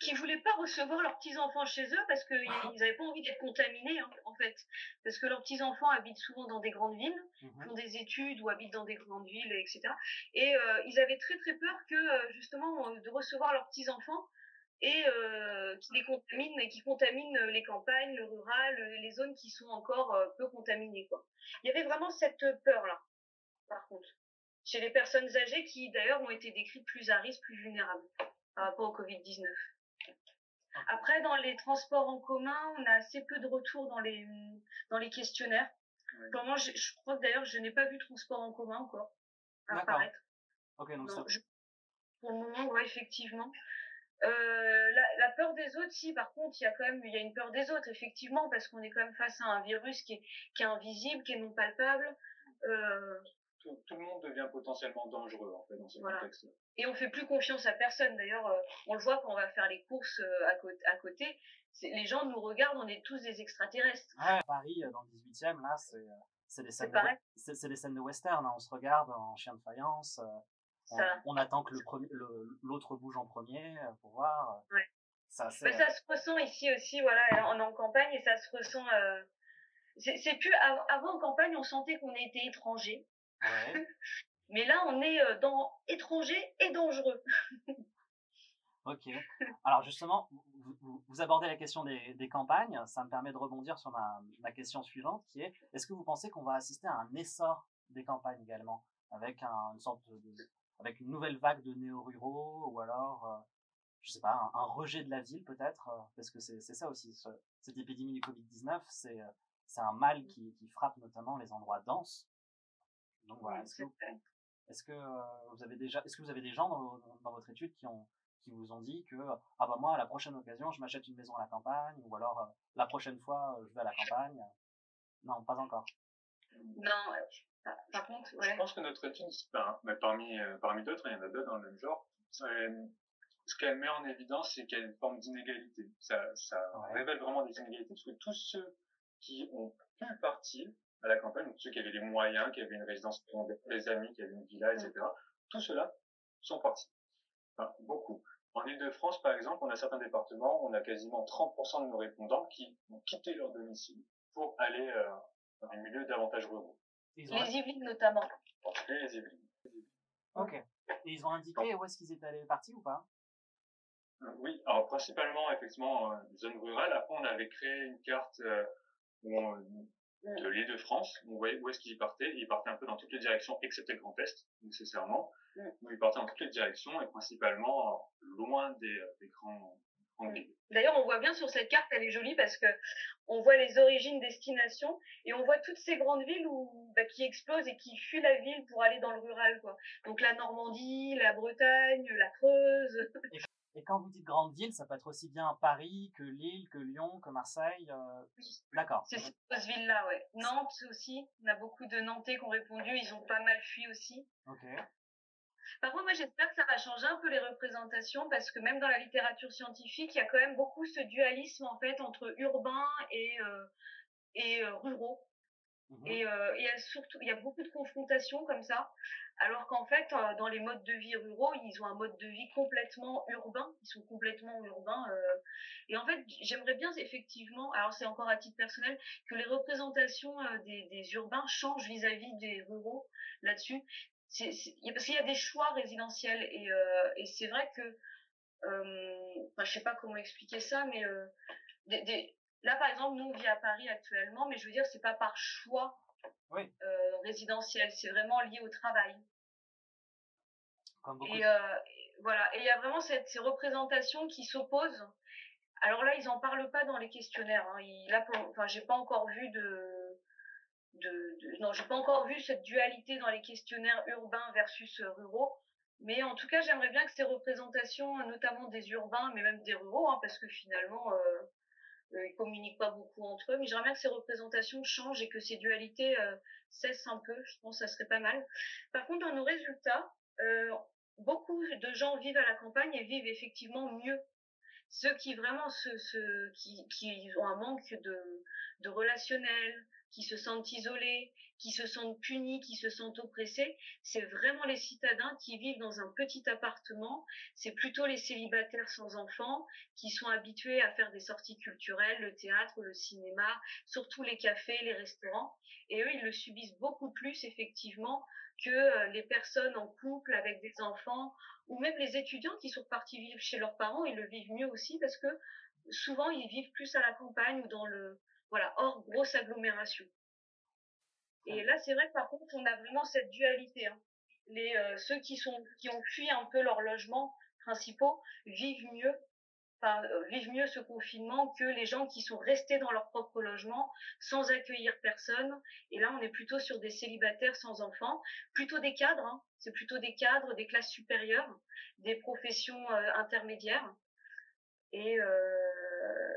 qui voulaient pas recevoir leurs petits enfants chez eux parce qu'ils n'avaient pas envie d'être contaminés hein, en fait. Parce que leurs petits enfants habitent souvent dans des grandes villes mhm. font des études ou habitent dans des grandes villes etc et euh, ils avaient très très peur que euh, justement euh, de recevoir leurs petits enfants et euh, qui les contaminent et qui contaminent les campagnes le rural les zones qui sont encore peu contaminées quoi. Il y avait vraiment cette peur là par contre chez les personnes âgées qui d'ailleurs ont été décrites plus à risque plus vulnérables par rapport au Covid 19 après, dans les transports en commun, on a assez peu de retours dans les, dans les questionnaires. moi, je, crois que d'ailleurs, je n'ai pas vu transport en commun encore apparaître. Ok, donc ça... Pour le moment, ouais, effectivement. Euh, la, la, peur des autres, si, par contre, il y a quand même, il y a une peur des autres, effectivement, parce qu'on est quand même face à un virus qui est, qui est invisible, qui est non palpable. Euh, tout, tout, le monde devient potentiellement dangereux, en fait, dans ce contexte-là et on fait plus confiance à personne. D'ailleurs, euh, on le voit quand on va faire les courses euh, à, côté, à côté. Les gens nous regardent, on est tous des extraterrestres. Ouais, Paris, euh, dans le 18e, là, c'est c'est des scènes de, c'est des scènes de western. Hein. On se regarde en chien de faïence. On, on, attend que l'autre bouge en premier pour voir. Ouais. Ça, ça se ressent ici aussi. Voilà, on est en campagne et ça se ressent. Euh... C'est plus avant en campagne, on sentait qu'on était étranger. Ouais. Mais là, on est euh, dans étranger et dangereux. ok. Alors justement, vous, vous, abordez la question des, des, campagnes. Ça me permet de rebondir sur ma, ma question suivante, qui est est-ce que vous pensez qu'on va assister à un essor des campagnes également, avec un, une sorte de, avec une nouvelle vague de néo-ruraux, ou alors je sais pas, un, rejet de la ville peut-être, parce que c'est ça aussi, cette épidémie du Covid-19, c'est c'est un mal qui, qui, frappe notamment les endroits denses. Donc voilà, est-ce que, est que vous avez déjà, est-ce que vous avez des gens dans, dans, votre étude qui ont qui vous ont dit que ah bah moi à la prochaine occasion je m'achète une maison à la campagne ou alors la prochaine fois je vais à la campagne? Non pas encore non par, contre ouais. je pense que notre étude mais parmi parmi d'autres il y en a deux dans le même genre ce qu'elle met en évidence, c'est qu'il y a une forme d'inégalité. Ça, ça révèle vraiment des inégalités, parce que tous ceux qui ont pu partir à la campagne, donc ceux qui avaient les moyens, qui avaient une résidence pour des amis, qui avaient une villa, etc., tous ceux-là sont partis. Enfin, beaucoup. En Ile-de-France, par exemple, on a certains départements, on a quasiment 30% de nos répondants qui ont quitté leur domicile pour aller euh, dans des milieux davantage ruraux. Les Yvelines notamment. Les Yvelines. Ok. Et ils ont indiqué où est-ce qu'ils étaient allés partis ou pas? Euh, Oui, alors principalement, effectivement, euh, zone rurale. Après, on avait créé une carte euh, de l'île de France. On voyait où est-ce qu'ils partaient. Ils partaient un peu dans toutes les directions, excepté le Grand Est, nécessairement. Où ils partaient dans toutes les directions et principalement loin des, des grands, grandes villes. D'ailleurs, on voit bien sur cette carte, elle est jolie parce que on voit les origines, destinations, et on voit toutes ces grandes villes où, bah, qui explosent et qui fuient la ville pour aller dans le rural, quoi. Donc la Normandie, la Bretagne, la Creuse. Et quand vous dites grande ville, ça peut être aussi bien Paris que Lille, que Lyon, que Marseille. Euh... D'accord. C'est ces grosses villes-là, ouais. Nantes aussi. On a beaucoup de Nantais qui ont répondu. Ils ont pas mal fui aussi. Ok. Par contre, moi, j'espère que ça va changer un peu les représentations parce que même dans la littérature scientifique, il y a quand même beaucoup ce dualisme en fait entre urbain et euh, et euh, ruraux. Mmh et il y a surtout, il y a beaucoup de confrontations comme ça, alors qu'en fait, euh, dans les modes de vie ruraux, ils ont un mode de vie complètement urbain, ils sont complètement urbains. Euh, et en fait, j'aimerais bien effectivement, alors c'est encore à titre personnel, que les représentations des, des urbains changent vis-à-vis des ruraux là-dessus. Parce qu'il y a des choix résidentiels et, c'est vrai que, enfin, je sais pas comment expliquer ça, mais Là, par exemple, nous, on vit à Paris actuellement, mais je veux dire, c'est pas par choix euh, résidentiel, c'est vraiment lié au travail. et euh, voilà, et il y a vraiment cette, ces représentations qui s'opposent. Alors là, ils en parlent pas dans les questionnaires. Hein. Il, là, enfin, j'ai pas encore vu de, de, de non, j'ai pas encore vu cette dualité dans les questionnaires urbains versus ruraux. Mais en tout cas, j'aimerais bien que ces représentations, notamment des urbains, mais même des ruraux, hein, parce que finalement, euh, euh, ils communiquent pas beaucoup entre eux, mais j'aimerais bien que ces représentations changent et que ces dualités euh, cessent un peu. Je pense que ça serait pas mal. Par contre, dans nos résultats, euh, beaucoup de gens vivent à la campagne et vivent effectivement mieux. Ceux qui vraiment qui, qui ont un manque de, de relationnel, qui se sentent isolés, qui se sentent punis, qui se sentent oppressés, c'est vraiment les citadins qui vivent dans un petit appartement, c'est plutôt les célibataires sans enfants qui sont habitués à faire des sorties culturelles, le théâtre, le cinéma, surtout les cafés, les restaurants, et eux, ils le subissent beaucoup plus effectivement que euh, les personnes en couple avec des enfants ou même les étudiants qui sont partis vivre chez leurs parents, ils le vivent mieux aussi parce que souvent ils vivent plus à la campagne ou dans le voilà, hors grosse agglomération. Et là, c'est vrai que par contre, on a vraiment cette dualité. Hein. Les, euh, ceux qui, sont, qui ont fui un peu leurs logements principaux vivent mieux, enfin, euh, vivent mieux ce confinement que les gens qui sont restés dans leur propre logement sans accueillir personne. Et là, on est plutôt sur des célibataires sans enfants, plutôt des cadres. Hein. C'est plutôt des cadres, des classes supérieures, des professions euh, intermédiaires. Et,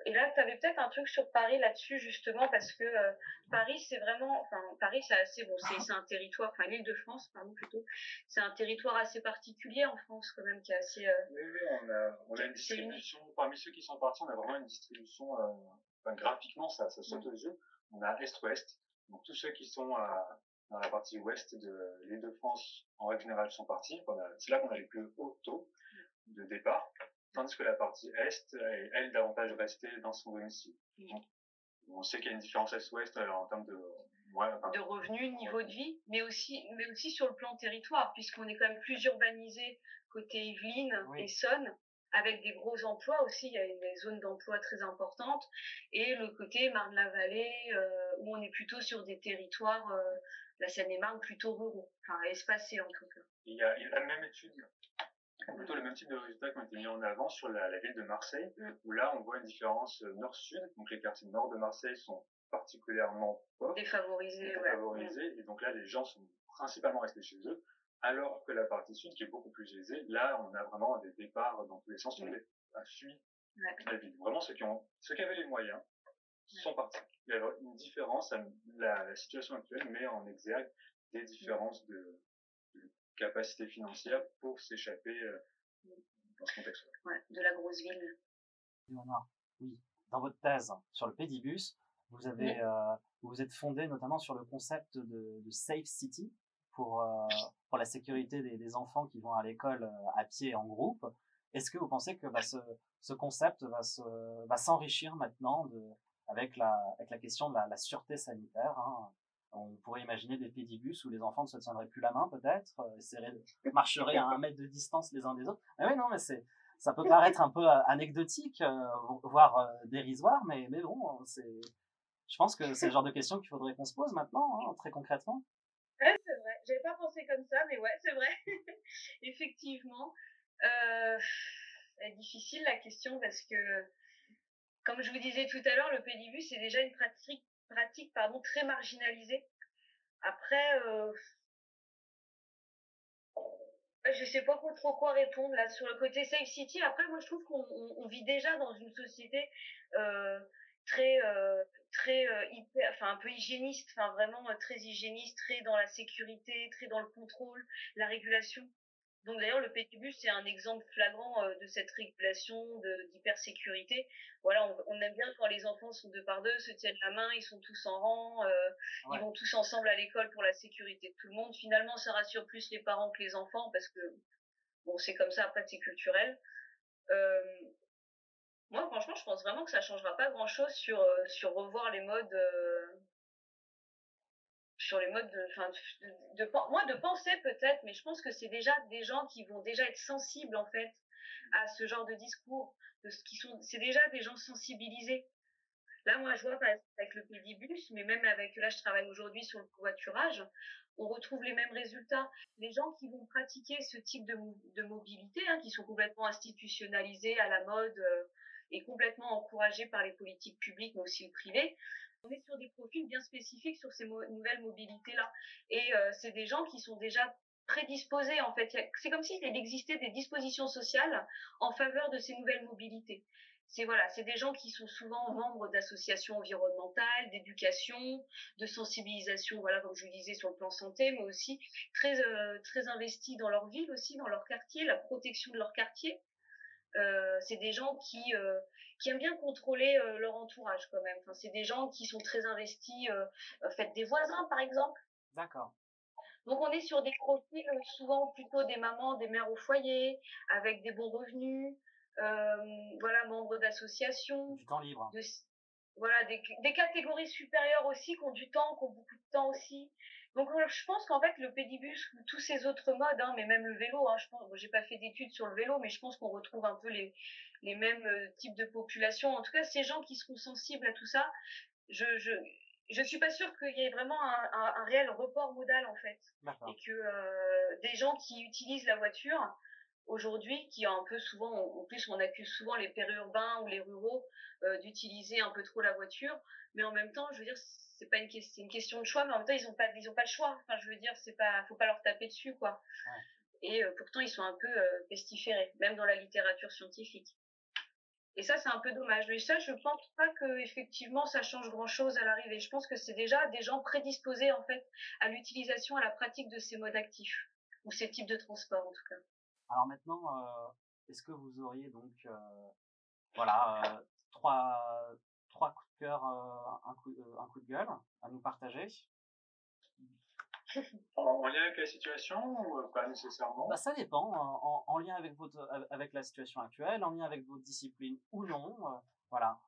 et là, tu avais peut-être un truc sur Paris là-dessus, justement, parce que euh, Paris, c'est vraiment. Enfin, Paris, c'est assez. Bon, c'est un territoire. Enfin, l'île de France, pardon, plutôt. C'est un territoire assez particulier en France, quand même, qui est assez. Euh, oui, oui, on a, on a une distribution. Parmi ceux qui sont partis, on a vraiment une distribution. Enfin, graphiquement, ça, ça saute aux yeux. On a Est-Ouest. Donc, tous ceux qui sont dans la partie ouest de l'île de France, en règle générale, sont partis. C'est là qu'on a les plus hauts taux de départ tandis que la partie Est est, elle, davantage restée dans son domicile. on sait qu'il y a une différence Est-Ouest euh, en termes de, de revenus, niveau de vie, mais aussi, mais aussi sur le plan territoire, puisqu'on est quand même plus urbanisé côté Yvelines et Sonne, avec des gros emplois aussi, il y a des zones d'emploi très importantes, et le côté Marne-la-Vallée, euh, où on est plutôt sur des territoires, euh, la Seine-et-Marne, plutôt ruraux, enfin espacés en tout cas. Il y a, il y a la même étude plutôt le même type de résultats qui ont été mis en avant sur la, ville de Marseille, mm. où là on voit une différence nord-sud. Donc les quartiers nord de Marseille sont particulièrement pauvres, défavorisés, défavorisés et donc là les gens sont principalement restés chez eux, alors que la partie sud qui est beaucoup plus aisée, là on a vraiment des départs dans tous les sens, on a fui la ville. Vraiment ceux qui ont, ceux qui avaient les moyens sont partis. Il y a une différence, la, la situation actuelle met en exergue des différences de, capacité financière pour s'échapper euh, dans ce contexte-là. Ouais, de la grosse ville. oui. Dans votre thèse sur le pédibus, vous avez, euh, vous êtes fondé notamment sur le concept de, de safe city pour euh, pour la sécurité des, des, enfants qui vont à l'école à pied en groupe. Est-ce que vous pensez que bah, ce, ce concept va se va s'enrichir maintenant de avec la avec la question de la, la sûreté sanitaire hein, on pourrait imaginer des pédibus où les enfants ne se tiendraient plus la main, peut-être, euh, marcheraient à un mètre de distance les uns des autres. Mais oui, non, mais c'est, ça peut paraître un peu euh, anecdotique, euh, voire dérisoire, mais, bon, je pense que c'est le genre de questions qu'il faudrait qu'on se pose maintenant, hein, très concrètement. Ouais, c'est vrai. J'avais pas pensé comme ça, mais ouais, c'est vrai. Effectivement. C'est difficile la question parce que, comme je vous disais tout à l'heure, le pédibus c'est déjà une pratique pardon, très marginalisée. Après, euh, je sais pas trop quoi répondre là sur le côté Safe City. Après, moi, je trouve qu'on vit déjà dans une société euh, très, euh, très euh, hyper, enfin un peu hygiéniste, enfin vraiment très hygiéniste, très dans la sécurité, très dans le contrôle, la régulation. Donc d'ailleurs, le pétibus, c'est un exemple flagrant euh, de cette régulation d'hypersécurité. Voilà, on, on, aime bien quand les enfants sont deux par deux, se tiennent la main, ils sont tous en rang, euh, ils vont tous ensemble à l'école pour la sécurité de tout le monde. Finalement, ça rassure plus les parents que les enfants parce que, bon, c'est comme ça, après, c'est culturel. Euh, moi, franchement, je pense vraiment que ça changera pas grand-chose sur, sur revoir les modes sur les modes de, enfin, de, penser peut-être, mais je pense que c'est déjà des gens qui vont déjà être sensibles en fait à ce genre de discours, de ce qui sont, c'est déjà des gens sensibilisés. Là, moi, je vois avec le pédibus, mais même avec, là, je travaille aujourd'hui sur le covoiturage, on retrouve les mêmes résultats. Les gens qui vont pratiquer ce type de, de mobilité, hein, qui sont complètement institutionnalisés à la mode euh, et complètement encouragés par les politiques publiques, mais aussi le privé, on est sur des profils bien spécifiques sur ces nouvelles mobilités-là. Et euh, c'est des gens qui sont déjà prédisposés, en fait. C'est comme s'il existait des dispositions sociales en faveur de ces nouvelles mobilités. C'est voilà, c'est des gens qui sont souvent membres d'associations environnementales, d'éducation, de sensibilisation, voilà, comme je vous disais sur le plan santé, mais aussi très euh, très investis dans leur ville aussi, dans leur quartier, la protection de leur quartier. Euh, c'est des gens qui euh, qui aiment bien contrôler euh, leur entourage quand même. Enfin, c'est des gens qui sont très investis, faites des voisins par exemple. D'accord. Donc on est sur des profils souvent plutôt des mamans, des mères au foyer, avec des bons revenus, voilà, membres d'associations. Du temps libre. voilà, des, des, catégories supérieures aussi qui ont du temps, qui ont beaucoup de temps aussi. Donc je pense qu'en fait le pédibus ou tous ces autres modes, hein, mais même le vélo, hein, je pense, j'ai pas fait d'études sur le vélo, mais je pense qu'on retrouve un peu les, les mêmes euh, types de populations. En tout cas, ces gens qui seront sensibles à tout ça, je je je suis pas sûre qu'il y ait vraiment un, un, un, réel report modal en fait, et que euh, des gens qui utilisent la voiture aujourd'hui, qui un peu souvent, en plus on accuse souvent les périurbains ou les ruraux euh, d'utiliser un peu trop la voiture, mais en même temps, je veux dire c'est pas une question, une question de choix, mais en même temps, ils ont pas, ils ont pas le choix. Enfin, je veux dire, c'est pas, faut pas leur taper dessus, quoi. Et euh, pourtant, ils sont un peu euh, pestiférés, même dans la littérature scientifique. Et ça, c'est un peu dommage. Mais ça, je pense pas que effectivement, ça change grand-chose à l'arrivée. Je pense que c'est déjà des gens prédisposés en fait à l'utilisation, à la pratique de ces modes actifs ou ces types de transport, en tout cas. Alors maintenant, euh, est-ce que vous auriez donc, voilà, trois trois coups de cœur, euh, un, coup, un coup de gueule à nous partager en, lien avec la situation ou euh, pas nécessairement? Bah, Ça dépend. En, en, lien avec, votre, avec la situation actuelle, en lien avec votre discipline ou non. Euh, voilà.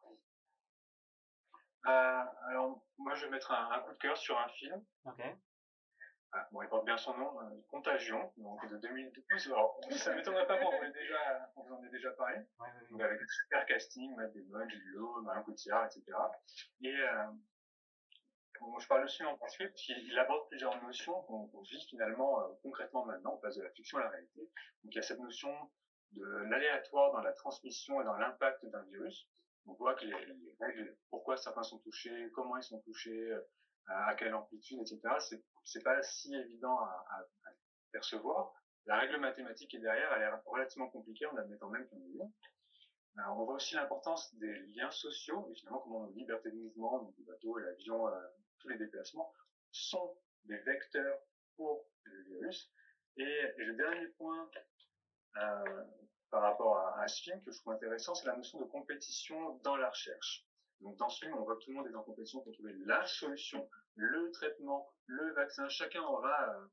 Euh, alors, moi, je vais mettre un, un, coup de cœur sur un film. Ok. Ah, bon, il porte bien son nom, euh, Contagion, donc de 2012. Alors, ça m'étonnerait pas, on, déjà, on vous en est déjà parlé. Ouais, ouais, donc, avec un super casting, Matt Damon, Julio, Marion Cotillard, etc. Et euh, je parle aussi en parce qu'il aborde plusieurs notions qu'on vit finalement euh, concrètement maintenant, on passe de la fiction à la réalité. Donc il y a cette notion de l'aléatoire dans la transmission et dans l'impact d'un virus. On voit que les, règles, pourquoi certains sont touchés, comment ils sont touchés, à quelle amplitude, etc. C'est, c'est pas si évident à, percevoir. La règle mathématique qui est derrière, elle est relativement compliquée en admettant même qu'il y en a Alors, on voit aussi l'importance des liens sociaux et finalement comment nos libertés de mouvement, donc les bateaux, l'avion, euh, tous les déplacements, sont des vecteurs pour le virus. Et, le dernier point euh, par rapport à, à, ce film que je trouve intéressant, c'est la notion de compétition dans la recherche. Donc dans ce film, on voit que tout le monde est en compétition pour trouver la solution, le traitement, le vaccin. Chacun aura euh,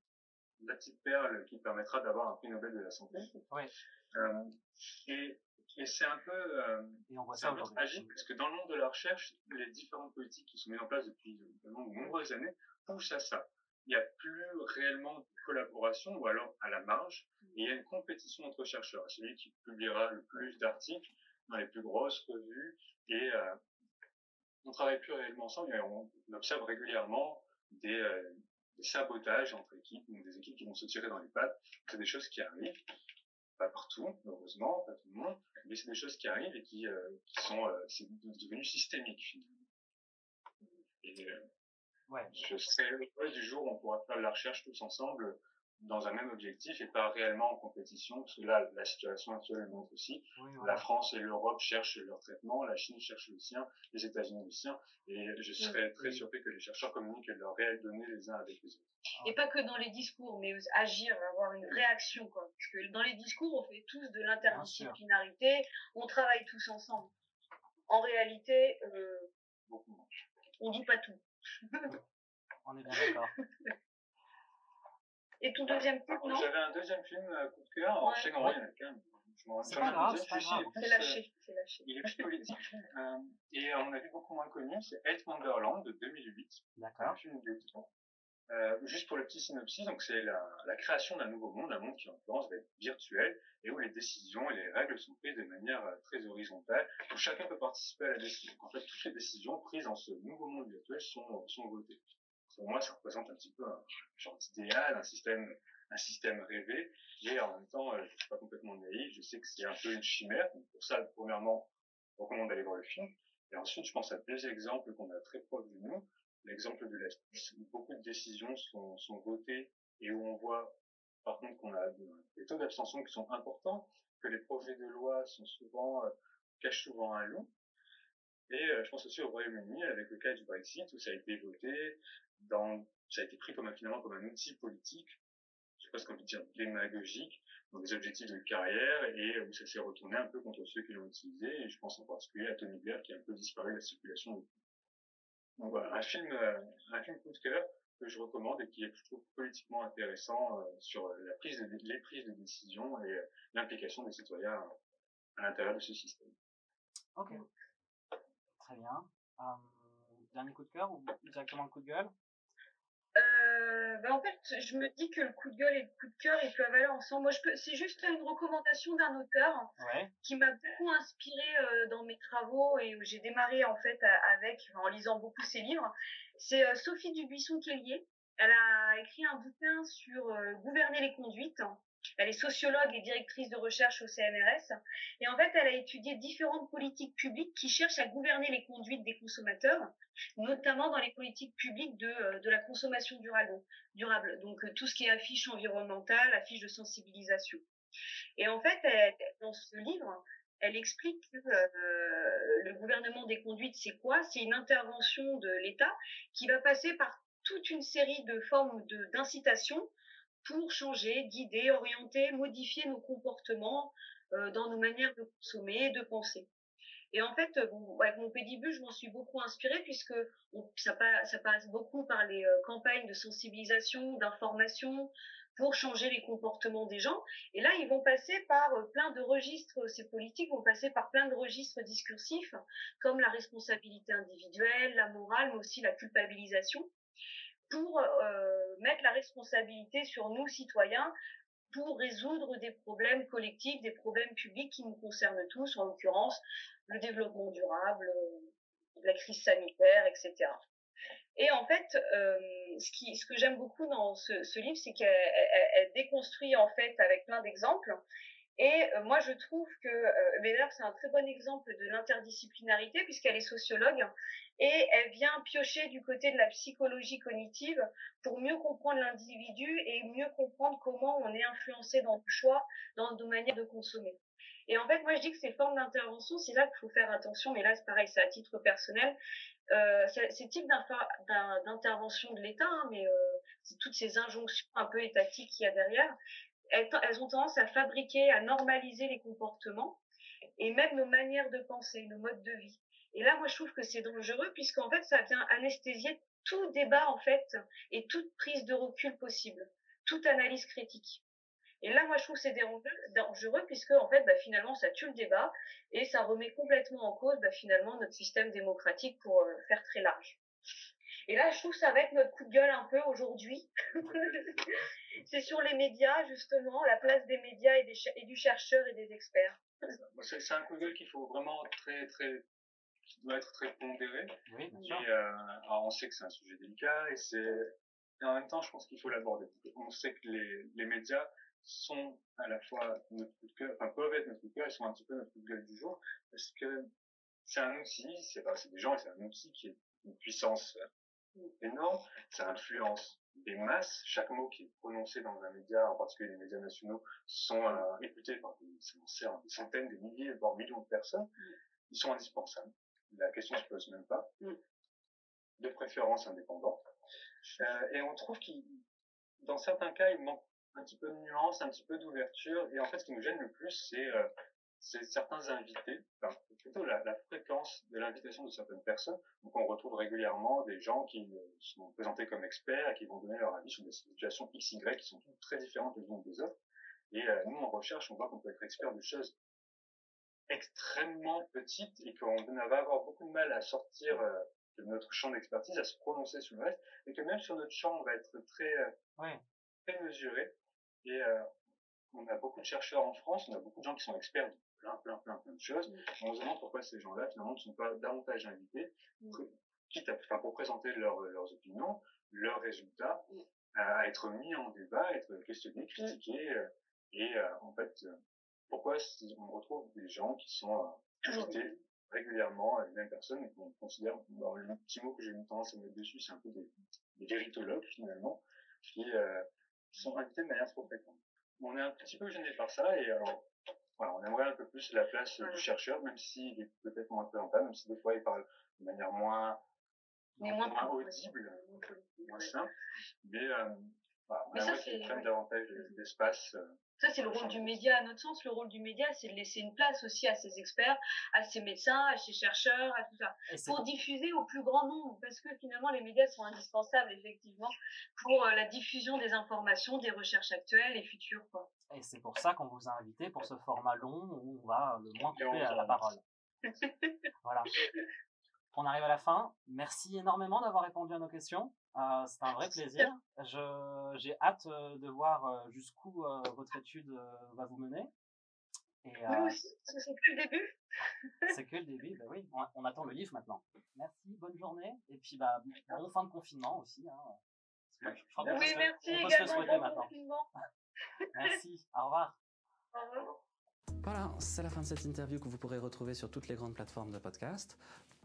la petite perle qui permettra d'avoir un prix Nobel de la santé. Oui. Euh, et, et c'est un peu, euh, et on voit ça tragique parce que dans le monde de la recherche, les différentes politiques qui sont mises en place depuis de nombreuses années poussent à ça. Il n'y a plus réellement de collaboration ou alors à la marge. Et il y a une compétition entre chercheurs. Celui qui publiera le plus d'articles dans les plus grosses revues et euh, on travaille plus réellement ensemble et on, observe régulièrement des, euh, des, sabotages entre équipes, donc des équipes qui vont se tirer dans les pattes. C'est des choses qui arrivent, pas partout, heureusement, pas tout le monde, mais c'est des choses qui arrivent et qui, euh, qui sont euh, c'est devenu systémique finalement. Et ouais. je heureux du jour où on pourra faire de la recherche tous ensemble dans un même objectif et pas réellement en compétition, parce que là, la situation actuelle montre aussi. Oui, La France et l'Europe cherchent leur traitement, la Chine cherche le sien, les États-Unis le sien, et je serais très surpris que les chercheurs communiquent leurs réelles données les uns avec les autres. Et pas que dans les discours, mais agir, avoir une réaction, quoi. Parce que dans les discours, on fait tous de l'interdisciplinarité, on travaille tous ensemble. En réalité, euh, on dit pas tout. on est bien d'accord. Et ton deuxième film, non J'avais un deuxième film euh, coup de cœur. Alors, je sais qu'en vrai, il y en a qu'un. C'est pas grave, c'est pas grave. C'est lâché, c'est lâché. Il est plus politique. euh, et à mon avis, beaucoup moins connu. C'est Eight Wonderland de 2008. D'accord. Un film de euh, juste pour le petit synopsis, donc c'est la, la, création d'un nouveau monde, un monde qui en l'occurrence va être virtuel et où les décisions et les règles sont prises de manière euh, très horizontale, où chacun peut participer à la décision. En fait, toutes les décisions prises dans ce nouveau monde virtuel sont, sont votées pour moi, ça représente un petit peu un genre d'idéal, un système, un système rêvé. Et en même temps, euh, je suis pas complètement naïf. Je sais que c'est un peu une chimère. Donc pour ça, premièrement, je recommande d'aller voir le film. Et ensuite, je pense à deux exemples qu'on a très proches de nous. L'exemple de la où beaucoup de décisions sont, sont votées et où on voit, par contre, qu'on a des taux d'abstention qui sont importants, que les projets de loi sont souvent, euh, cachent souvent un loup. Et euh, je pense aussi au Royaume-Uni avec le cas du Brexit où ça a été voté, ça a été pris comme finalement comme un outil politique, je sais pas ce qu'on peut dire démagogique, dans des objectifs de carrière et où ça s'est retourné un peu contre ceux qui l'ont utilisé. Et je pense en particulier à Tony Blair qui a un peu disparu de la circulation. Donc voilà, un film, euh, un film coup de cœur que je recommande et qui est, trouve, politiquement intéressant euh, sur la prise les prises de décision et euh, l'implication des citoyens à l'intérieur de ce système. Ok. Très bien. Dernier coup de cœur ou directement le coup de gueule? Euh, ben en fait, je me dis que le coup de gueule et le coup de cœur, ils peuvent aller ensemble. Moi, je peux, c'est juste une recommandation d'un auteur ouais. qui m'a beaucoup inspiré euh, dans mes travaux et où j'ai démarré en fait avec, en lisant beaucoup ses livres. C'est euh, Sophie Dubuisson-Kellier. Elle a écrit un bouquin sur gouverner les conduites. Elle est sociologue et directrice de recherche au CNRS. Et en fait, elle a étudié différentes politiques publiques qui cherchent à gouverner les conduites des consommateurs, notamment dans les politiques publiques de, de la consommation durable. durable. Donc, tout ce qui est affiche environnementale, affiche de sensibilisation. Et en fait, dans ce livre, elle explique que euh, le gouvernement des conduites, c'est quoi? C'est une intervention de l'État qui va passer par toute une série de formes d'incitation pour changer, guider, orienter, modifier nos comportements euh, dans nos manières de consommer, de penser. Et en fait, avec mon pédibule, je m'en suis beaucoup inspirée puisque on, ça, passe, ça, passe beaucoup par les euh, campagnes de sensibilisation, d'information pour changer les comportements des gens. Et là, ils vont passer par euh, plein de registres, ces politiques vont passer par plein de registres discursifs, comme la responsabilité individuelle, la morale, mais aussi la culpabilisation pour euh, mettre la responsabilité sur nous, citoyens, pour résoudre des problèmes collectifs, des problèmes publics qui nous concernent tous, en l'occurrence le développement durable, la crise sanitaire, etc. Et en fait, ce, qui, ce que j'aime beaucoup dans ce, ce livre, c'est qu'elle déconstruit en fait avec plein d'exemples et euh, moi, je trouve que euh, c'est un très bon exemple de l'interdisciplinarité puisqu'elle est sociologue et elle vient piocher du côté de la psychologie cognitive pour mieux comprendre l'individu et mieux comprendre comment on est influencé dans le choix, dans nos manières de consommer. Et en fait, moi, je dis que ces formes d'intervention, c'est là qu'il faut faire attention, mais là, c'est pareil, c'est à titre personnel. Euh, ces types d'intervention de l'État, hein, mais euh, toutes ces injonctions un peu étatiques qu'il y a derrière, elles, ont tendance à fabriquer, à normaliser les comportements et même nos manières de penser, nos modes de vie. Et là, moi, je trouve que c'est dangereux puisqu'en fait, ça vient anesthésier tout débat, en fait, et toute prise de recul possible, toute analyse critique. Et là, moi, je trouve que c'est dangereux puisque, en fait, bah, finalement, ça tue le débat et ça remet complètement en cause, bah, finalement, notre système démocratique pour euh, faire très large. Et là, je trouve que ça va être notre coup de gueule un peu aujourd'hui. c'est sur les médias, justement, la place des médias et, des du chercheur et des experts. C'est un coup de gueule qu'il faut vraiment très, très, qui doit être très pondéré. Oui, bien sûr. Et, euh, alors on sait que c'est un sujet délicat et c'est, en même temps, je pense qu'il faut l'aborder. On sait que les, les médias sont à la fois notre coup de cœur, enfin peuvent être notre coup de cœur, ils sont un petit peu notre coup de gueule du jour, parce que c'est un outil, c'est pas, c'est des gens et c'est un outil qui est une puissance énorme, ça influence des masses. Chaque mot qui est prononcé dans un média, en particulier les médias nationaux, sont euh, écoutés par des, des, centaines, des milliers, voire millions de personnes. Ils sont indispensables. La question se pose même pas. De préférence indépendante. Euh, et on trouve qu'il, dans certains cas, il manque un petit peu de nuance, un petit peu d'ouverture. Et en fait, ce qui nous gêne le plus, c'est euh, c'est certains invités, enfin, plutôt la, la, fréquence de l'invitation de certaines personnes. Donc on retrouve régulièrement des gens qui euh, sont présentés comme experts et qui vont donner leur avis sur des situations X, Y qui sont toutes très différentes les unes des autres. Et euh, nous, en recherche, on voit qu'on peut être expert de choses extrêmement petites et qu'on va avoir beaucoup de mal à sortir euh, de notre champ d'expertise, à se prononcer sur le reste, et que même sur notre champ, on va être très, très mesuré. Et on a beaucoup de chercheurs en France, on a beaucoup de gens qui sont experts plein, plein, plein, plein de choses. On se demande pourquoi ces gens-là, finalement, ne sont pas davantage invités, quitte à, enfin, pour présenter leurs opinions, leurs résultats, à être mis en débat, à être questionnés, critiqués, euh, et euh, en fait, euh, pourquoi on retrouve des gens qui sont invités régulièrement les mêmes personnes et qu'on considère, bon, le petit mot que j'ai eu tendance à mettre dessus, c'est un peu des, des véritologues finalement, qui, qui sont invités de manière trop fréquente. On est un petit peu gêné par ça et alors voilà, on aimerait un peu plus la place du chercheur, même s'il est peut-être moins présentable, même si des fois il parle de manière moins, mais moins, moins audible, moins simple. Mais, euh, voilà, on aimerait qu'il prenne davantage d'espace. Euh, ça, c'est le rôle du média. À notre sens, le rôle du média, c'est de laisser une place aussi à ces experts, à ces médecins, à ces chercheurs, à tout ça, pour diffuser au plus grand nombre, parce que finalement, les médias sont indispensables, effectivement, pour euh, la diffusion des informations, des recherches actuelles et futures, quoi. Et c'est pour ça qu'on vous a invité pour ce format long où on va le moins couper à la parole. voilà. On arrive à la fin. Merci énormément d'avoir répondu à nos questions. Euh, c'est un vrai plaisir. Je, j'ai hâte euh, de voir euh, jusqu'où euh, votre étude va vous mener. Et, oui, c'est que le début. c'est que le début, bah oui. On, attend le livre maintenant. Merci, bonne journée. Et puis, bah, bon fin de confinement aussi. Hein. oui, merci également. Bon confinement. Merci, au revoir. Au revoir. Voilà, c'est la fin de cette interview que vous pourrez retrouver sur toutes les grandes plateformes de podcast.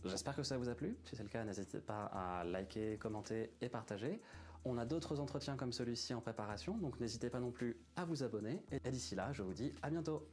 J'espère que ça vous a plu. Si c'est le cas, n'hésitez pas à liker, commenter et partager. On a d'autres entretiens comme celui-ci en préparation, donc n'hésitez pas non plus à vous abonner. Et d'ici là, je vous dis à bientôt.